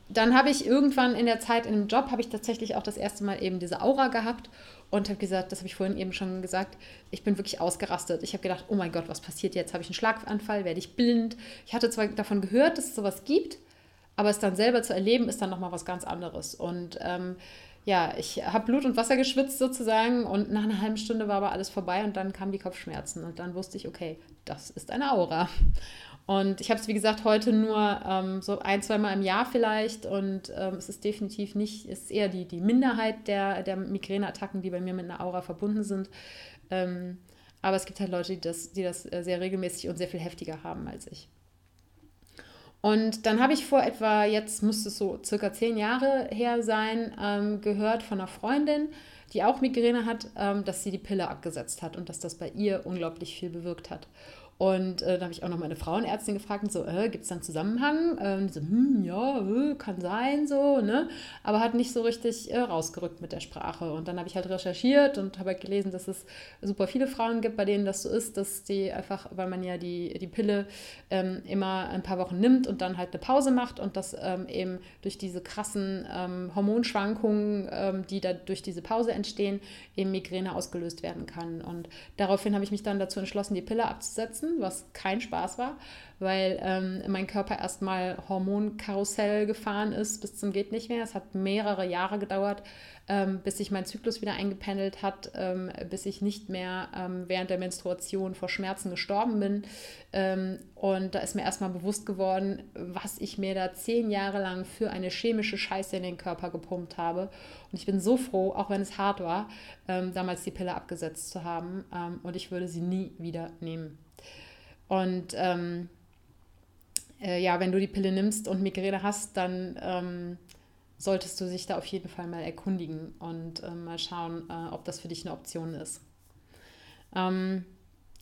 A: dann habe ich irgendwann in der Zeit in dem Job, habe ich tatsächlich auch das erste Mal eben diese Aura gehabt und habe gesagt, das habe ich vorhin eben schon gesagt, ich bin wirklich ausgerastet. Ich habe gedacht, oh mein Gott, was passiert jetzt? Habe ich einen Schlaganfall? Werde ich blind? Ich hatte zwar davon gehört, dass es sowas gibt, aber es dann selber zu erleben, ist dann nochmal was ganz anderes. Und ähm, ja, ich habe Blut und Wasser geschwitzt sozusagen und nach einer halben Stunde war aber alles vorbei und dann kamen die Kopfschmerzen und dann wusste ich, okay, das ist eine Aura. Und ich habe es, wie gesagt, heute nur ähm, so ein, zweimal im Jahr vielleicht und ähm, es ist definitiv nicht, es ist eher die, die Minderheit der, der Migräneattacken, die bei mir mit einer Aura verbunden sind. Ähm, aber es gibt halt Leute, die das, die das äh, sehr regelmäßig und sehr viel heftiger haben als ich. Und dann habe ich vor etwa, jetzt müsste es so circa zehn Jahre her sein, ähm, gehört von einer Freundin, die auch Migräne hat, ähm, dass sie die Pille abgesetzt hat und dass das bei ihr unglaublich viel bewirkt hat. Und äh, da habe ich auch noch meine Frauenärztin gefragt, so, äh, gibt es da einen Zusammenhang? Ähm, so, hm, ja, äh, kann sein, so, ne? Aber hat nicht so richtig äh, rausgerückt mit der Sprache. Und dann habe ich halt recherchiert und habe halt gelesen, dass es super viele Frauen gibt, bei denen das so ist, dass die einfach, weil man ja die, die Pille ähm, immer ein paar Wochen nimmt und dann halt eine Pause macht und das ähm, eben durch diese krassen ähm, Hormonschwankungen, ähm, die da durch diese Pause entstehen, eben Migräne ausgelöst werden kann. Und daraufhin habe ich mich dann dazu entschlossen, die Pille abzusetzen Was kein Spaß war, weil ähm, mein Körper erstmal Hormonkarussell gefahren ist bis zum geht nicht mehr. Es hat mehrere Jahre gedauert, ähm, bis sich mein Zyklus wieder eingependelt hat, ähm, bis ich nicht mehr ähm, während der Menstruation vor Schmerzen gestorben bin. Ähm, und da ist mir erstmal bewusst geworden, was ich mir da zehn Jahre lang für eine chemische Scheiße in den Körper gepumpt habe. Und ich bin so froh, auch wenn es hart war, ähm, damals die Pille abgesetzt zu haben. und ich würde sie nie wieder nehmen. Und ähm, äh, ja, wenn du die Pille nimmst und Migräne hast, dann ähm, solltest du sich da auf jeden Fall mal erkundigen und äh, mal schauen, äh, ob das für dich eine Option ist. Ähm,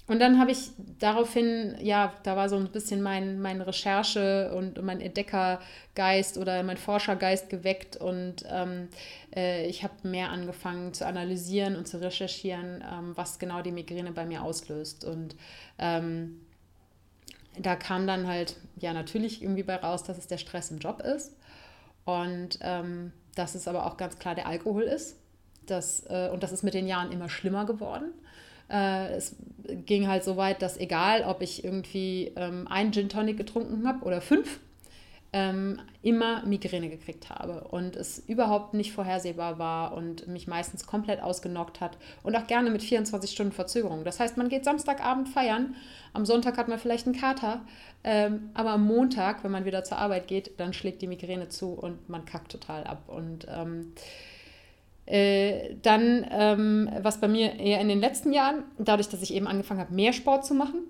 A: und dann habe ich daraufhin, ja, da war so ein bisschen mein, mein Recherche und mein Entdeckergeist oder mein Forschergeist geweckt und ähm, äh, ich habe mehr angefangen zu analysieren und zu recherchieren, ähm, was genau die Migräne bei mir auslöst. Und ähm, da kam dann halt, ja, natürlich irgendwie bei raus, dass es der Stress im Job ist und ähm, dass es aber auch ganz klar der Alkohol ist. Das, äh, und das ist mit den Jahren immer schlimmer geworden. Äh, es ging halt so weit, dass egal, ob ich irgendwie ähm, einen Gin Tonic getrunken habe oder fünf, ähm, immer Migräne gekriegt habe und es überhaupt nicht vorhersehbar war und mich meistens komplett ausgenockt hat und auch gerne mit 24 Stunden Verzögerung. Das heißt, man geht Samstagabend feiern, am Sonntag hat man vielleicht einen Kater, ähm, aber am Montag, wenn man wieder zur Arbeit geht, dann schlägt die Migräne zu und man kackt total ab. Und ähm, äh, dann, ähm, was bei mir eher in den letzten Jahren, dadurch, dass ich eben angefangen habe, mehr Sport zu machen,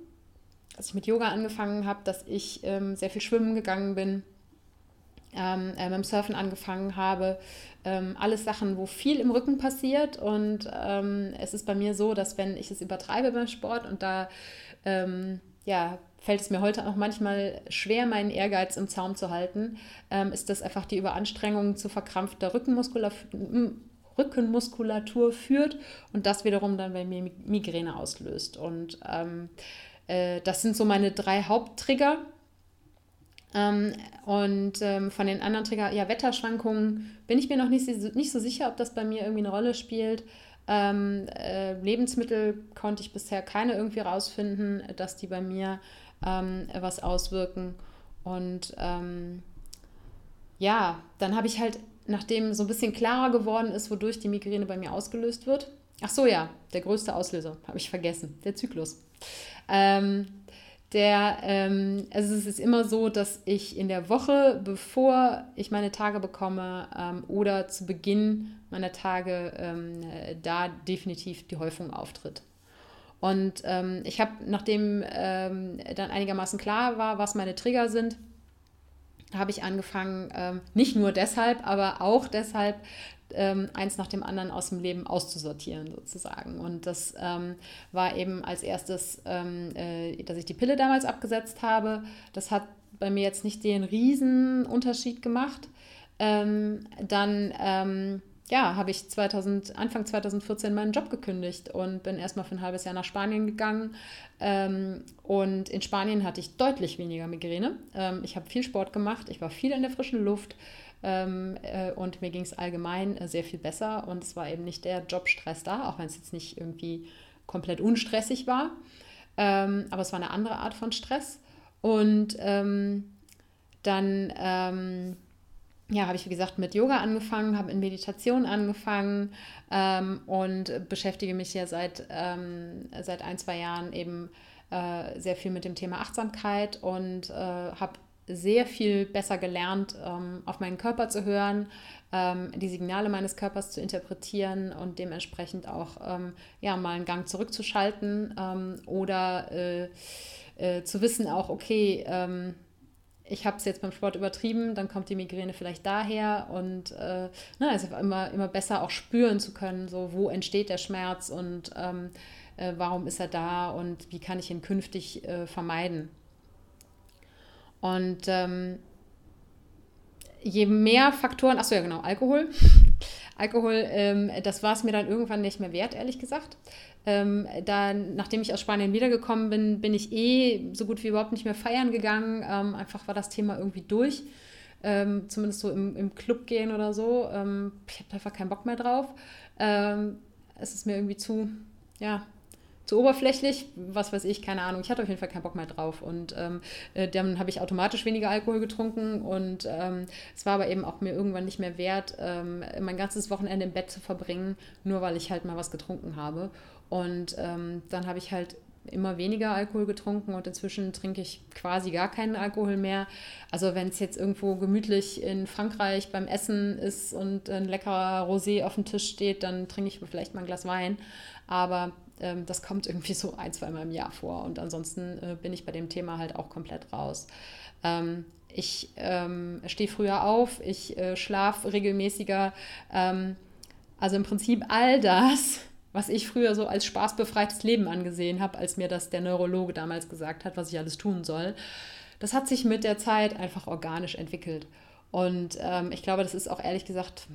A: dass ich mit Yoga angefangen habe, dass ich ähm, sehr viel schwimmen gegangen bin, ähm, äh, Surfen angefangen habe. Ähm, alles Sachen, wo viel im Rücken passiert. Und ähm, es ist bei mir so, dass wenn ich es übertreibe beim Sport und da ähm, ja, fällt es mir heute auch manchmal schwer, meinen Ehrgeiz im Zaum zu halten, ähm, ist das einfach die Überanstrengung zu verkrampfter Rückenmuskulatur Rückenmuskulatur führt und das wiederum dann bei mir Migräne auslöst. Und ähm, äh, das sind so meine drei Haupttrigger. Ähm, und ähm, von den anderen Trigger, ja, Wetterschwankungen, bin ich mir noch nicht, nicht so sicher, ob das bei mir irgendwie eine Rolle spielt. Ähm, äh, Lebensmittel konnte ich bisher keine irgendwie rausfinden, dass die bei mir ähm, was auswirken. Und ähm, ja, dann habe ich halt nachdem so ein bisschen klarer geworden ist, wodurch die Migräne bei mir ausgelöst wird. Ach so, ja, der größte Auslöser, habe ich vergessen, der Zyklus. Ähm, der, ähm, also es ist immer so, dass ich in der Woche, bevor ich meine Tage bekomme ähm, oder zu Beginn meiner Tage, ähm, da definitiv die Häufung auftritt. Und ähm, ich habe, nachdem ähm, dann einigermaßen klar war, was meine Trigger sind, habe ich angefangen, ähm, nicht nur deshalb, aber auch deshalb, ähm, eins nach dem anderen aus dem Leben auszusortieren, sozusagen. Und das ähm, war eben als erstes, ähm, äh, dass ich die Pille damals abgesetzt habe. Das hat bei mir jetzt nicht den riesen Unterschied gemacht. Ähm, dann ähm, ja, habe ich 2000, Anfang 2014 meinen Job gekündigt und bin erstmal für ein halbes Jahr nach Spanien gegangen. Und in Spanien hatte ich deutlich weniger Migräne. Ich habe viel Sport gemacht, ich war viel in der frischen Luft ähm, äh, und mir ging es allgemein äh, sehr viel besser. Und es war eben nicht der Jobstress da, auch wenn es jetzt nicht irgendwie komplett unstressig war. Ähm, aber es war eine andere Art von Stress. Und ähm, dann ähm, ja, habe ich wie gesagt mit Yoga angefangen, habe in Meditation angefangen ähm, und beschäftige mich ja seit, ähm, seit ein, zwei Jahren eben äh, sehr viel mit dem Thema Achtsamkeit und äh, habe sehr viel besser gelernt, ähm, auf meinen Körper zu hören, ähm, die Signale meines Körpers zu interpretieren und dementsprechend auch ähm, ja, mal einen Gang zurückzuschalten oder äh, äh, zu wissen auch, okay, ich habe es jetzt beim Sport übertrieben, dann kommt die Migräne vielleicht daher und äh, na, also immer, immer besser auch spüren zu können, so wo entsteht der Schmerz und ähm, äh, warum ist er da und wie kann ich ihn künftig äh, vermeiden. Und ähm, je mehr Faktoren, achso ja genau, Alkohol. [laughs] Alkohol, ähm, das war es mir dann irgendwann nicht mehr wert, ehrlich gesagt. Ähm, da, nachdem ich aus Spanien wiedergekommen bin, bin ich eh so gut wie überhaupt nicht mehr feiern gegangen. Ähm, einfach war das Thema irgendwie durch. Ähm, zumindest so im, im Club gehen oder so. Ähm, ich habe einfach keinen Bock mehr drauf. Ähm, es ist mir irgendwie zu, ja, zu oberflächlich, was weiß ich, keine Ahnung. Ich hatte auf jeden Fall keinen Bock mehr drauf. Und ähm, äh, dann habe ich automatisch weniger Alkohol getrunken. Und ähm, es war aber eben auch mir irgendwann nicht mehr wert, ähm, mein ganzes Wochenende im Bett zu verbringen, nur weil ich halt mal was getrunken habe. Und ähm, dann habe ich halt immer weniger Alkohol getrunken und inzwischen trinke ich quasi gar keinen Alkohol mehr. Also wenn es jetzt irgendwo gemütlich in Frankreich beim Essen ist und ein leckerer Rosé auf dem Tisch steht, dann trinke ich vielleicht mal ein Glas Wein. Aber das kommt irgendwie so ein, zweimal im Jahr vor. Und ansonsten äh, bin ich bei dem Thema halt auch komplett raus. Ähm, ich ähm, stehe früher auf, ich äh, schlafe regelmäßiger. Ähm, also im Prinzip all das was ich früher so als spaßbefreites Leben angesehen habe, als mir das der Neurologe damals gesagt hat, was ich alles tun soll, das hat sich mit der Zeit einfach organisch entwickelt. Und ähm, ich glaube, das ist auch ehrlich gesagt,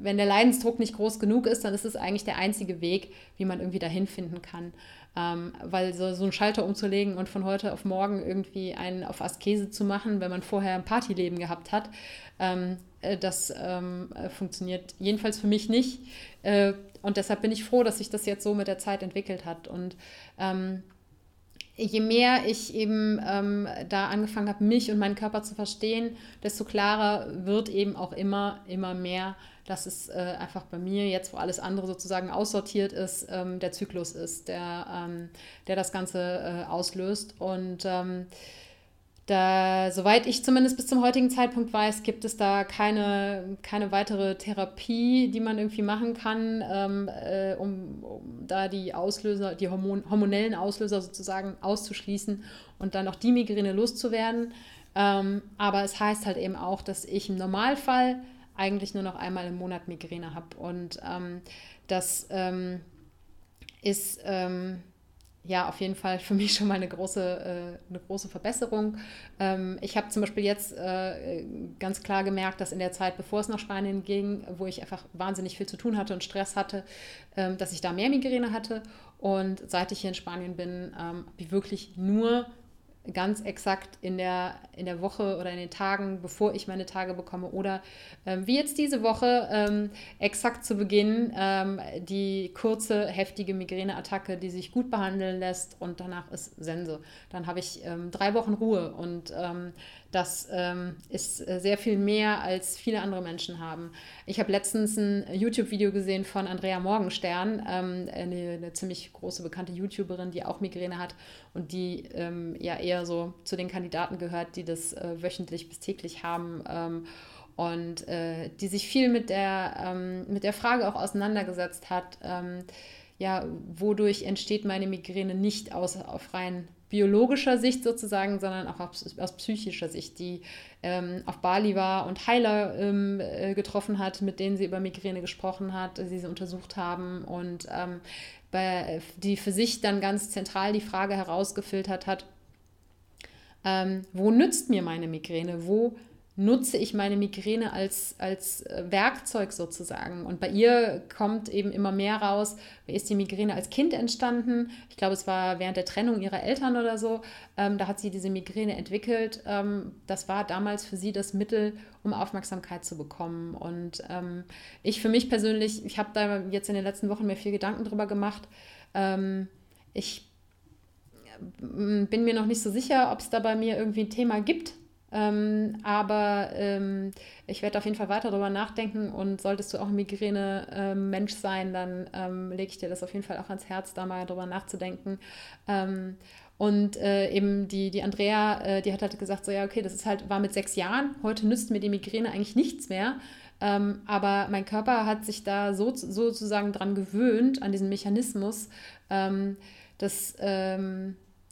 A: wenn der Leidensdruck nicht groß genug ist, dann ist es eigentlich der einzige Weg, wie man irgendwie dahin finden kann. Ähm, weil so, so einen Schalter umzulegen und von heute auf morgen irgendwie einen auf Askese zu machen, wenn man vorher ein Partyleben gehabt hat, ähm, äh, das ähm, äh, funktioniert jedenfalls für mich nicht. Äh, und deshalb bin ich froh, dass sich das jetzt so mit der Zeit entwickelt hat. Und ähm, je mehr ich eben ähm, da angefangen habe, mich und meinen Körper zu verstehen, desto klarer wird eben auch immer, immer mehr, dass es äh, einfach bei mir jetzt, wo alles andere sozusagen aussortiert ist, ähm, der Zyklus ist, der, ähm, der das Ganze äh, auslöst. Und ähm, da, soweit ich zumindest bis zum heutigen Zeitpunkt weiß, gibt es da keine, keine weitere Therapie, die man irgendwie machen kann, ähm, äh, um, um, da die Auslöser, die Hormon hormonellen Auslöser sozusagen auszuschließen und dann auch die Migräne loszuwerden. Ähm, aber es heißt halt eben auch, dass ich im Normalfall eigentlich nur noch einmal im Monat Migräne habe. Und ähm, das ähm, ist ähm, ja, auf jeden Fall für mich [laughs] schon mal eine große, äh, eine große Verbesserung. Ähm, ich habe zum Beispiel jetzt äh, ganz klar gemerkt, dass in der Zeit, bevor es nach Spanien ging, wo ich einfach wahnsinnig viel zu tun hatte und Stress hatte, ähm, dass ich da mehr Migräne hatte. Und seit ich hier in Spanien bin, ähm, habe ich wirklich nur ganz exakt in der, in der Woche oder in den Tagen, bevor ich meine Tage bekomme oder ähm, wie jetzt diese Woche ähm, exakt zu Beginn ähm, die kurze, heftige Migräneattacke, die sich gut behandeln lässt und danach ist Sense. Dann habe ich ähm, drei Wochen Ruhe und ähm, das ähm, ist äh, sehr viel mehr, als viele andere Menschen haben. Ich habe letztens ein YouTube-Video gesehen von Andrea Morgenstern, ähm, eine, eine, ziemlich große bekannte YouTuberin, die auch Migräne hat und die ähm, ja eher so zu den Kandidaten gehört, die das äh, wöchentlich bis täglich haben ähm, und äh, die sich viel mit der, ähm, mit der Frage auch auseinandergesetzt hat, ähm, ja, wodurch entsteht meine Migräne nicht aus, auf rein biologischer Sicht sozusagen, sondern auch aus, aus psychischer Sicht, die ähm, auf Bali war und Heiler ähm, äh, getroffen hat, mit denen sie über Migräne gesprochen hat, die sie untersucht haben und ähm, bei, die für sich dann ganz zentral die Frage herausgefiltert hat, ähm, wo nützt mir meine Migräne? Wo nutze ich meine Migräne als, als äh, Werkzeug sozusagen. Und bei ihr kommt eben immer mehr raus, ist die Migräne als Kind entstanden. Ich glaube, es war während der Trennung ihrer Eltern oder so. Ähm, da hat sie diese Migräne entwickelt. Ähm, das war damals für sie das Mittel, um Aufmerksamkeit zu bekommen. Und ähm, ich für mich persönlich, ich habe da jetzt in den letzten Wochen mir viel Gedanken drüber gemacht. Ähm, ich äh, bin mir noch nicht so sicher, ob es da bei mir irgendwie ein Thema gibt, ähm, aber ähm, ich werde auf jeden Fall weiter darüber nachdenken und solltest du auch Migräne-Mensch ähm, sein, dann ähm, lege ich dir das auf jeden Fall auch ans Herz, da mal drüber nachzudenken. Ähm, und äh, eben die, die Andrea, äh, die hat halt gesagt, so ja, okay, das ist halt, war mit sechs Jahren, heute nützt mir die Migräne eigentlich nichts mehr. Ähm, aber mein Körper hat sich da so, sozusagen dran gewöhnt, an diesen Mechanismus, dass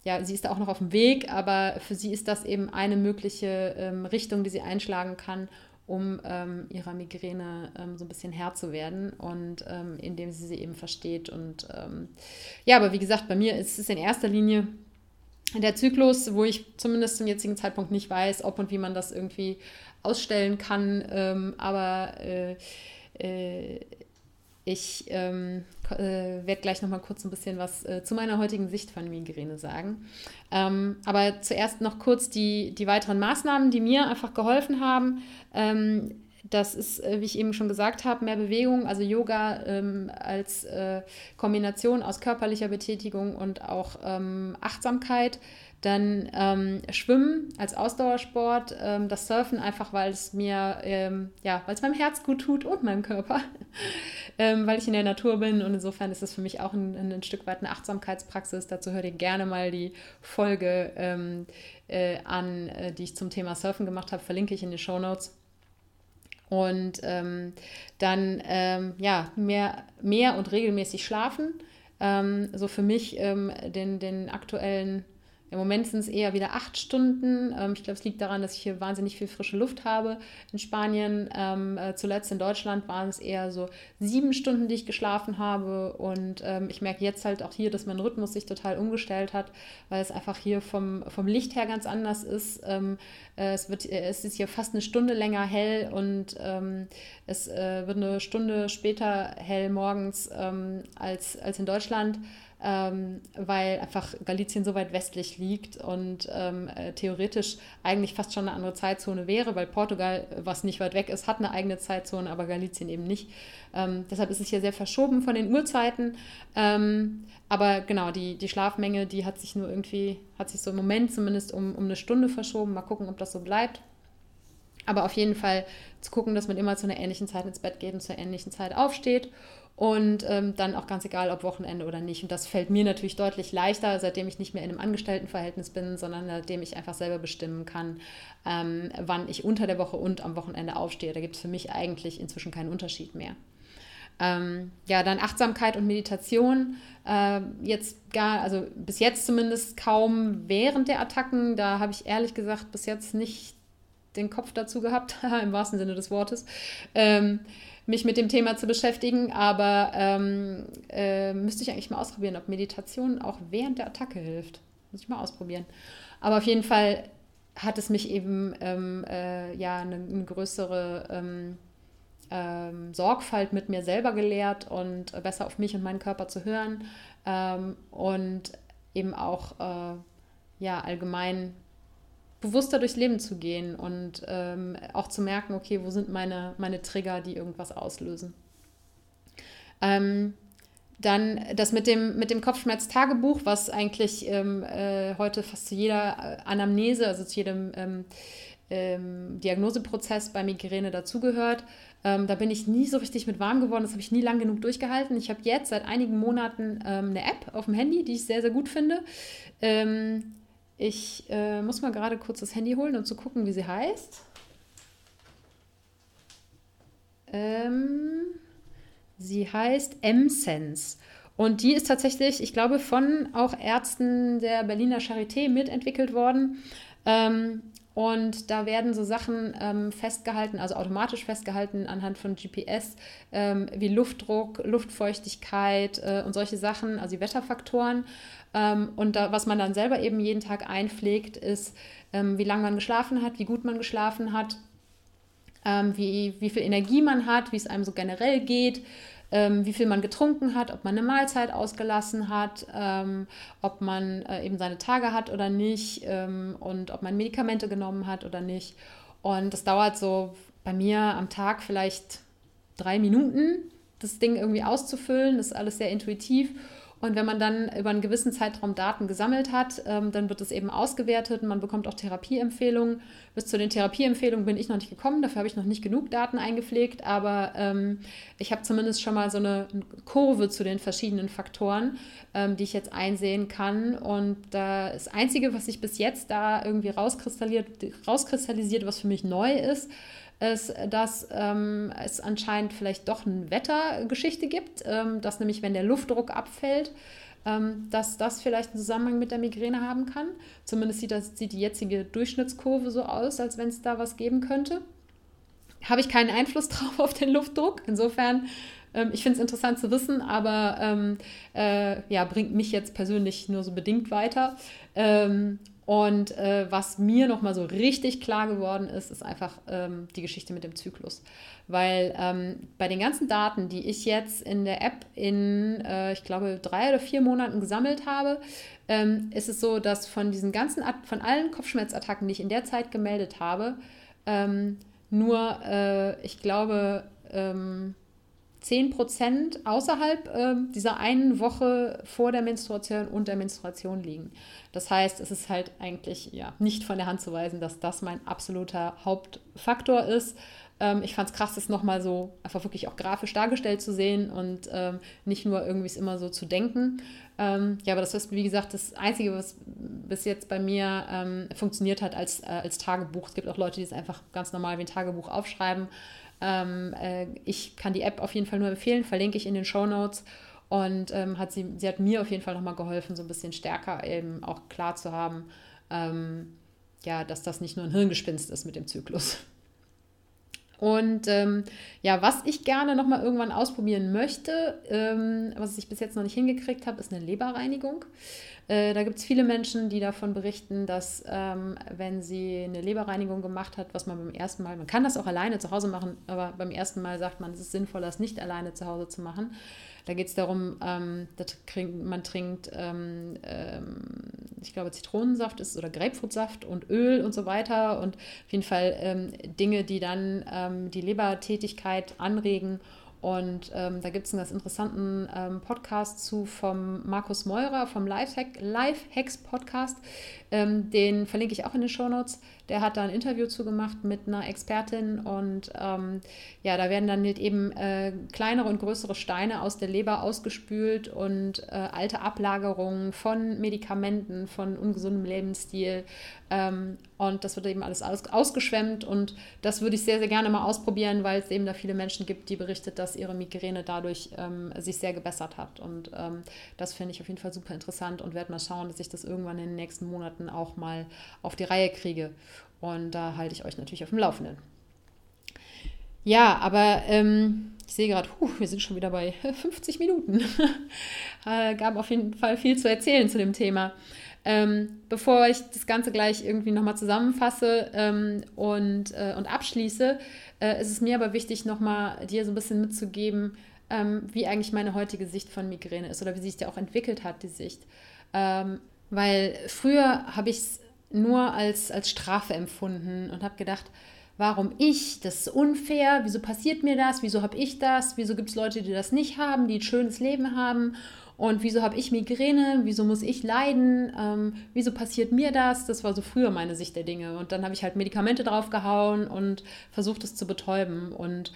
A: ja, sie ist da auch noch auf dem Weg, aber für sie ist das eben eine mögliche ähm, Richtung, die sie einschlagen kann, um ähm, ihrer Migräne ähm, so ein bisschen Herr zu werden und ähm, indem sie sie eben versteht. Und ähm, ja, aber wie gesagt, bei mir ist es in erster Linie der Zyklus, wo ich zumindest zum jetzigen Zeitpunkt nicht weiß, ob und wie man das irgendwie ausstellen kann. Ähm, aber äh, äh, ich ähm, äh, werde gleich noch mal kurz ein bisschen was äh, zu meiner heutigen Sicht von Migräne sagen. Ähm, aber zuerst noch kurz die, die weiteren Maßnahmen, die mir einfach geholfen haben. Ähm, das ist, äh, wie ich eben schon gesagt habe, mehr Bewegung, also Yoga ähm, als äh, Kombination aus körperlicher Betätigung und auch ähm, Achtsamkeit. Dann ähm, Schwimmen als Ausdauersport, ähm, das Surfen einfach, weil es mir, ähm, ja, weil es meinem Herz gut tut und meinem Körper, [laughs] ähm, weil ich in der Natur bin und insofern ist es für mich auch ein, ein, Stück weit eine Achtsamkeitspraxis. Dazu hört ihr gerne mal die Folge ähm, äh, an, äh, die ich zum Thema Surfen gemacht habe, verlinke ich in den Show Notes. Und ähm, dann ja, mehr, mehr und regelmäßig schlafen. so für mich den, den aktuellen Im Moment sind es eher wieder acht Stunden. Ähm, ich glaube, es liegt daran, dass ich hier wahnsinnig viel frische Luft habe in Spanien. Ähm, äh, zuletzt in Deutschland waren es eher so sieben Stunden, die ich geschlafen habe. Und ähm, ich merke jetzt halt auch hier, dass mein Rhythmus sich total umgestellt hat, weil es einfach hier vom, vom Licht her ganz anders ist. Äh, es, wird, äh, es ist hier fast eine Stunde länger hell und es wird eine Stunde später hell morgens als, als in Deutschland ähm, weil einfach Galizien so weit westlich liegt und ähm, äh, theoretisch eigentlich fast schon eine andere Zeitzone wäre, weil Portugal, was nicht weit weg ist, hat eine eigene Zeitzone, aber Galizien eben nicht. Ähm, deshalb ist es hier sehr verschoben von den Uhrzeiten. Ähm, aber genau, die, die Schlafmenge, die hat sich nur irgendwie, hat sich so im Moment zumindest um, um eine Stunde verschoben. Mal gucken, ob das so bleibt. Aber auf jeden Fall zu gucken, dass man immer zu einer ähnlichen Zeit ins Bett geht und zur ähnlichen Zeit aufsteht und ähm, dann auch ganz egal, ob Wochenende oder nicht. Und das fällt mir natürlich deutlich leichter, seitdem ich nicht mehr in einem Angestelltenverhältnis bin, sondern seitdem ich einfach selber bestimmen kann, ähm, wann ich unter der Woche und am Wochenende aufstehe. Da gibt es für mich eigentlich inzwischen keinen Unterschied mehr. Ähm, ja, dann Achtsamkeit und Meditation. Äh, jetzt gar, also bis jetzt zumindest kaum während der Attacken. Da habe ich ehrlich gesagt bis jetzt nicht den Kopf dazu gehabt, [laughs] im wahrsten Sinne des Wortes. Ähm, mich mit dem Thema zu beschäftigen, aber ähm, äh, müsste ich eigentlich mal ausprobieren, ob Meditation auch während der Attacke hilft. Muss ich mal ausprobieren. Aber auf jeden Fall hat es mich eben ähm, äh, ja eine, eine größere ähm, ähm Sorgfalt mit mir selber gelehrt und besser auf mich und meinen Körper zu hören ähm, und eben auch äh, ja allgemein bewusster durchs Leben zu gehen und ähm, auch zu merken, okay, wo sind meine, meine Trigger, die irgendwas auslösen. Ähm, dann das mit dem, mit dem Kopfschmerz-Tagebuch, was eigentlich ähm, äh, heute fast zu jeder äh, Anamnese, also zu jedem ähm, ähm, Diagnoseprozess bei Migräne dazugehört. Ähm, da bin ich nie so richtig mit warm geworden, das habe ich nie lang genug durchgehalten. Ich habe jetzt seit einigen Monaten eine App auf dem Handy, die ich sehr, sehr gut finde. Ich äh, muss mal gerade kurz das Handy holen, um zu gucken, wie sie heißt. Ähm, sie heißt M-Sense. Und die ist tatsächlich, ich glaube, von auch Ärzten der Berliner Charité mitentwickelt worden. Ähm, und da werden so Sachen ähm, festgehalten, also automatisch festgehalten anhand von GPS, ähm, wie Luftdruck, Luftfeuchtigkeit äh, und solche Sachen, also die Wetterfaktoren. Ähm, und da, was man dann selber eben jeden Tag einpflegt, ist, ähm, wie lange man geschlafen hat, wie gut man geschlafen hat, ähm, wie, wie viel Energie man hat, wie es einem so generell geht ähm, wie viel man getrunken hat, ob man eine Mahlzeit ausgelassen hat, ähm, ob man äh, eben seine Tage hat oder nicht ähm, und ob man Medikamente genommen hat oder nicht. Und das dauert so bei mir am Tag vielleicht drei Minuten, das Ding irgendwie auszufüllen. Das ist alles sehr intuitiv. Und wenn man dann über einen gewissen Zeitraum Daten gesammelt hat, ähm, dann wird es eben ausgewertet und man bekommt auch Therapieempfehlungen. Bis zu den Therapieempfehlungen bin ich noch nicht gekommen, dafür habe ich noch nicht genug Daten eingepflegt, aber ähm, ich habe zumindest schon mal so eine Kurve zu den verschiedenen Faktoren, ähm, die ich jetzt einsehen kann. Und das Einzige, was sich bis jetzt da irgendwie rauskristallisiert, rauskristallisiert was für mich neu ist, ist, dass ähm, es anscheinend vielleicht doch eine Wettergeschichte gibt, ähm, dass nämlich, wenn der Luftdruck abfällt, ähm, dass das vielleicht einen Zusammenhang mit der Migräne haben kann. Zumindest sieht, das, sieht die jetzige Durchschnittskurve so aus, als wenn es da was geben könnte. Habe ich keinen Einfluss [laughs] drauf auf den Luftdruck. Insofern ähm, ich finde es interessant zu wissen, aber ähm, äh, ja, bringt mich jetzt persönlich nur so bedingt weiter. Ähm, und äh, was mir nochmal so richtig klar geworden ist, ist einfach ähm, die Geschichte mit dem Zyklus. Weil ähm, bei den ganzen Daten, die ich jetzt in der App in, äh, ich glaube, drei oder vier Monaten gesammelt habe, ähm, ist es so, dass von diesen ganzen, von allen Kopfschmerzattacken, die ich in der Zeit gemeldet habe, ähm, nur, äh, ich glaube, ähm, 10 Prozent außerhalb äh, dieser einen Woche vor der Menstruation und der Menstruation liegen. Das heißt, es ist halt eigentlich ja, nicht von der Hand zu weisen, dass das mein absoluter Hauptfaktor ist. Ähm, ich fand es krass, das nochmal so einfach wirklich auch grafisch dargestellt zu sehen und ähm, nicht nur irgendwie es immer so zu denken. Ähm, ja, aber das ist, wie gesagt, das Einzige, was bis jetzt bei mir ähm, funktioniert hat als, äh, als Tagebuch. Es gibt auch Leute, die es einfach ganz normal wie ein Tagebuch aufschreiben. Ähm, äh, ich kann die App auf jeden Fall nur empfehlen, verlinke ich in den Show Notes. Und ähm, hat sie, sie hat mir auf jeden Fall nochmal geholfen, so ein bisschen stärker eben auch klar zu haben, ähm, ja, dass das nicht nur ein Hirngespinst ist mit dem Zyklus. Und ähm, ja, was ich gerne nochmal irgendwann ausprobieren möchte, ähm, was ich bis jetzt noch nicht hingekriegt habe, ist eine Leberreinigung. Äh, da gibt es viele Menschen, die davon berichten, dass ähm, wenn sie eine Leberreinigung gemacht hat, was man beim ersten Mal, man kann das auch alleine zu Hause machen, aber beim ersten Mal sagt man, es ist sinnvoller, es nicht alleine zu Hause zu machen. Da geht es darum, ähm, man trinkt, ähm, ähm, ich glaube, Zitronensaft ist oder Grapefruitsaft und Öl und so weiter und auf jeden Fall ähm, Dinge, die dann ähm, die Lebertätigkeit anregen und ähm, da gibt es einen ganz interessanten ähm, Podcast zu vom Markus Meurer vom Lifehack, Lifehacks Podcast. Ähm, den verlinke ich auch in den Show Notes. Der hat da ein Interview zu gemacht mit einer Expertin und ähm, ja, da werden dann halt eben äh, kleinere und größere Steine aus der Leber ausgespült und äh, alte Ablagerungen von Medikamenten, von ungesundem Lebensstil ähm, und das wird eben alles aus, ausgeschwemmt und das würde ich sehr, sehr gerne mal ausprobieren, weil es eben da viele Menschen gibt, die berichtet, dass ihre Migräne dadurch ähm, sich sehr gebessert hat und ähm, das finde ich auf jeden Fall super interessant und werde mal schauen, dass ich das irgendwann in den nächsten Monaten auch mal auf die Reihe kriege. Und da halte ich euch natürlich auf dem Laufenden. Ja, aber ähm, ich sehe gerade, wir sind schon wieder bei [laughs] 50 Minuten. [laughs] äh, gab auf jeden Fall viel zu erzählen zu dem Thema. Ähm, bevor ich das Ganze gleich irgendwie nochmal zusammenfasse ähm, und, äh, und abschließe, äh, ist es mir aber wichtig, nochmal dir so ein bisschen mitzugeben, ähm, wie eigentlich meine heutige Sicht von Migräne ist oder wie sich ja auch entwickelt hat, die Sicht. Ähm, weil früher habe ich es nur als, als Strafe empfunden und habe gedacht, warum ich, das ist unfair, wieso passiert mir das, wieso habe ich das, wieso gibt es Leute, die das nicht haben, die ein schönes Leben haben? Und wieso habe ich Migräne, wieso muss ich leiden, ähm, wieso passiert mir das, das war so früher meine Sicht der Dinge. Und dann habe ich halt Medikamente draufgehauen und versucht es zu betäuben. Und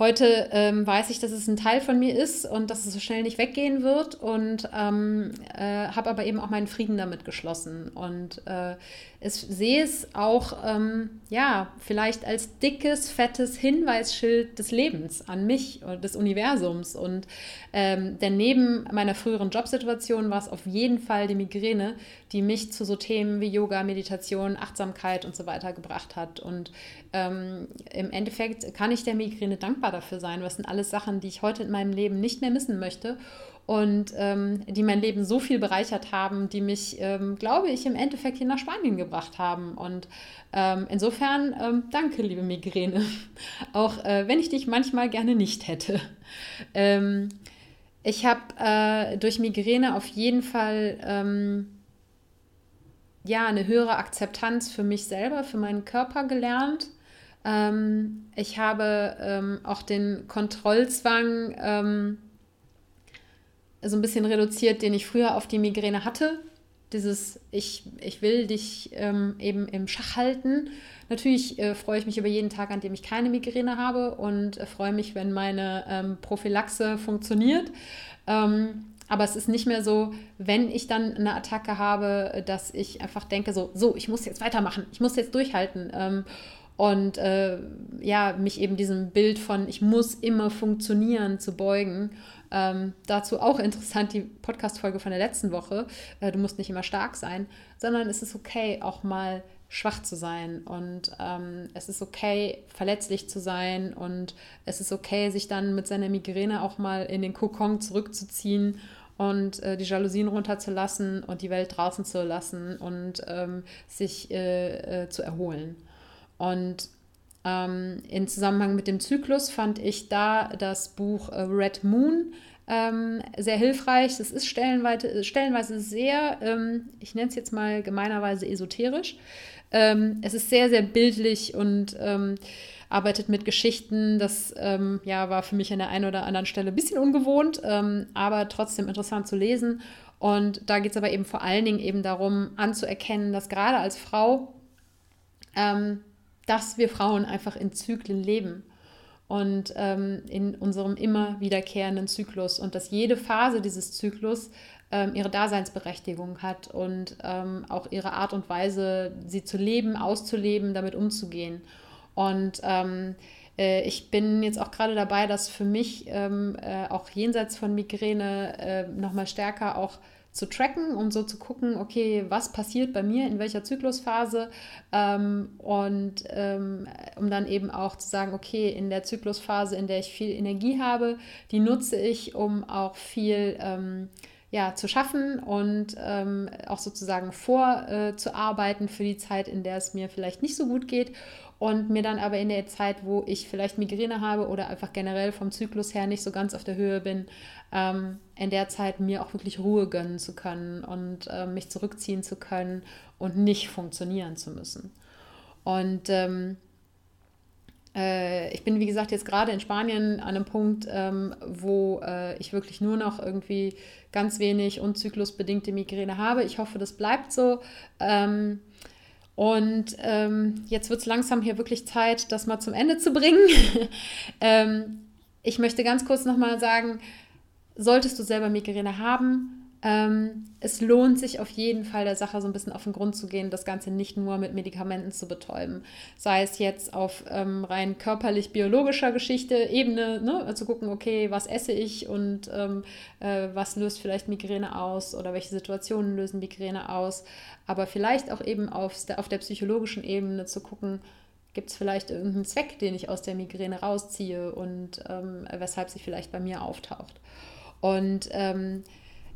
A: Heute ähm, weiß ich, dass es ein Teil von mir ist und dass es so schnell nicht weggehen wird und ähm, äh, habe aber eben auch meinen Frieden damit geschlossen und äh, es, sehe es auch, ähm, ja, vielleicht als dickes, fettes Hinweisschild des Lebens an mich und des Universums. Und ähm, denn neben meiner früheren Jobsituation war es auf jeden Fall die Migräne, die mich zu so Themen wie Yoga, Meditation, Achtsamkeit und so weiter gebracht hat. Und ähm, im Endeffekt kann ich der Migräne dankbar dafür sein. Was sind alles Sachen, die ich heute in meinem Leben nicht mehr missen möchte und ähm, die mein Leben so viel bereichert haben, die mich, ähm, glaube ich, im Endeffekt hier nach Spanien gebracht haben. Und ähm, insofern ähm, danke, liebe Migräne, [laughs] auch äh, wenn ich dich manchmal gerne nicht hätte. Ähm, ich habe äh, durch Migräne auf jeden Fall ähm, ja, eine höhere Akzeptanz für mich selber, für meinen Körper gelernt. Ich habe auch den Kontrollzwang, so ein bisschen reduziert, den ich früher auf die Migräne hatte. Dieses, ich, ich will dich ähm, eben im Schach halten. Natürlich äh, freue ich mich über jeden Tag, an dem ich keine Migräne habe und äh, freue mich, wenn meine ähm, Prophylaxe funktioniert. Ähm, aber es ist nicht mehr so, wenn ich dann eine Attacke habe, dass ich einfach denke, so, so, ich muss jetzt weitermachen, ich muss jetzt durchhalten. Und äh, ja, mich eben diesem Bild von, ich muss immer funktionieren, zu beugen. Ähm, dazu auch interessant die Podcast-Folge von der letzten Woche. Äh, du musst nicht immer stark sein, sondern es ist okay, auch mal schwach zu sein und ähm, es ist okay, verletzlich zu sein und es ist okay, sich dann mit seiner Migräne auch mal in den Kokon zurückzuziehen und äh, die Jalousien runterzulassen und die Welt draußen zu lassen und ähm, sich äh, äh, zu erholen. Und ähm, in Zusammenhang mit dem Zyklus fand ich da das Buch äh, Red Moon ähm, sehr hilfreich. Es ist stellenweise, stellenweise sehr, ähm, ich nenne es jetzt mal gemeinerweise esoterisch. Ähm, es ist sehr, sehr bildlich und ähm, arbeitet mit Geschichten. Das ähm, ja, war für mich an der einen oder anderen Stelle ein bisschen ungewohnt, aber trotzdem interessant zu lesen. Und da geht es aber eben vor allen Dingen eben darum, anzuerkennen, dass gerade als Frau ähm, dass wir Frauen einfach in Zyklen leben und ähm, in unserem immer wiederkehrenden Zyklus und dass jede Phase dieses Zyklus ähm, ihre Daseinsberechtigung hat und ähm, auch ihre Art und Weise, sie zu leben, auszuleben, damit umzugehen. Und ähm, äh, ich bin jetzt auch gerade dabei, das für mich ähm, äh, auch jenseits von Migräne äh, nochmal stärker auch zu tracken, um so zu gucken, okay, was passiert bei mir, in welcher Zyklusphase? Ähm, und ähm, um dann eben auch zu sagen, okay, in der Zyklusphase, in der ich viel Energie habe, die nutze ich, um auch viel ähm, ja, zu schaffen und ähm, auch sozusagen vorzuarbeiten äh, für die Zeit, in der es mir vielleicht nicht so gut geht und mir dann aber in der Zeit, wo ich vielleicht Migräne habe oder einfach generell vom Zyklus her nicht so ganz auf der Höhe bin, ähm, in der Zeit mir auch wirklich Ruhe gönnen zu können und äh, mich zurückziehen zu können und nicht funktionieren zu müssen. Und ähm, äh, ich bin, wie gesagt, jetzt gerade in Spanien an einem Punkt, ähm, wo äh, ich wirklich nur noch irgendwie ganz wenig unzyklusbedingte Migräne habe. Ich hoffe, das bleibt so. Ähm, und ähm, jetzt wird es langsam hier wirklich Zeit, das mal zum Ende zu bringen. [laughs] ähm, ich möchte ganz kurz nochmal sagen, solltest du selber Migräne haben, ähm, es lohnt sich auf jeden Fall der Sache so ein bisschen auf den Grund zu gehen, das Ganze nicht nur mit Medikamenten zu betäuben. Sei es jetzt auf ähm, rein körperlich-biologischer Geschichte, Ebene, ne? zu gucken, okay, was esse ich und ähm, äh, was löst vielleicht Migräne aus oder welche Situationen lösen Migräne aus. Aber vielleicht auch eben auf der, auf der psychologischen Ebene zu gucken, gibt es vielleicht irgendeinen Zweck, den ich aus der Migräne rausziehe und ähm, weshalb sie vielleicht bei mir auftaucht. Und ähm,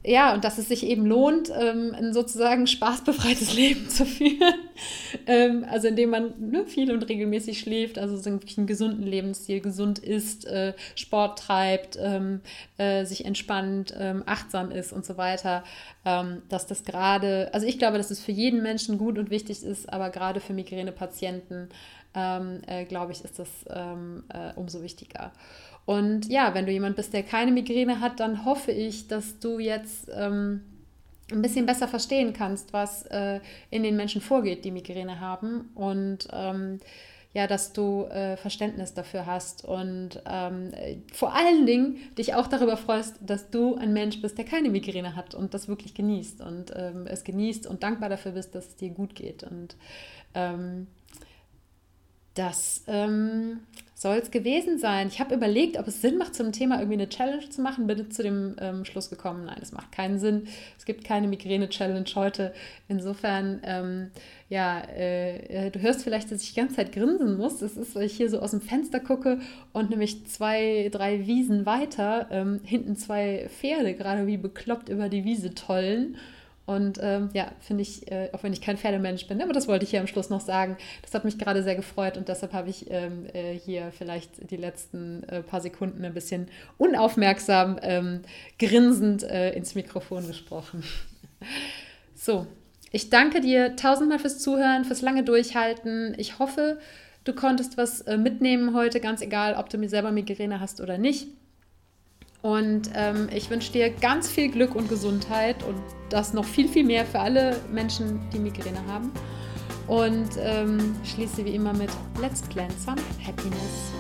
A: ja, und dass es sich eben lohnt, ähm, ein sozusagen spaßbefreites [laughs] Leben zu führen. ähm, also indem man ne, viel und regelmäßig schläft, also so einen gesunden Lebensstil, gesund isst, äh, Sport treibt, ähm, äh, sich entspannt, ähm, achtsam ist und so weiter. Ähm, dass das gerade, also ich glaube, dass es für jeden Menschen gut und wichtig ist, aber gerade für Migränepatienten, ähm, äh, glaube ich, ist das äh, umso wichtiger. Und ja, wenn du jemand bist, der keine Migräne hat, dann hoffe ich, dass du jetzt ähm, ein bisschen besser verstehen kannst, was äh, in den Menschen vorgeht, die Migräne haben. Und ähm, ja, dass du äh, Verständnis dafür hast und ähm, vor allen Dingen dich auch darüber freust, dass du ein Mensch bist, der keine Migräne hat und das wirklich genießt und ähm, es genießt und dankbar dafür bist, dass es dir gut geht. Und ähm, das ähm, soll es gewesen sein. Ich habe überlegt, ob es Sinn macht, zum Thema irgendwie eine Challenge zu machen. Bin zu dem ähm, Schluss gekommen, nein, es macht keinen Sinn. Es gibt keine Migräne-Challenge heute. Insofern, ähm, ja, äh, äh, du hörst vielleicht, dass ich die ganze Zeit grinsen muss. Das ist, weil ich hier so aus dem Fenster gucke und nämlich zwei, drei Wiesen weiter ähm, hinten zwei Pferde gerade wie bekloppt über die Wiese tollen. Und ähm, ja, finde ich, äh, auch wenn ich kein Pferdemensch bin, aber das wollte ich hier am Schluss noch sagen. Das hat mich gerade sehr gefreut und deshalb habe ich ähm, äh, hier vielleicht die letzten äh, paar Sekunden ein bisschen unaufmerksam ähm, grinsend äh, ins Mikrofon gesprochen. so, ich danke dir tausendmal fürs Zuhören, fürs lange Durchhalten. Ich hoffe, du konntest was äh, mitnehmen heute, ganz egal, ob du mir selber Migräne hast oder nicht. Und ähm, ich wünsche dir ganz viel Glück und Gesundheit und das noch viel, viel mehr für alle Menschen, die Migräne haben. Und ähm, schließe wie immer mit Let's Plan some Happiness.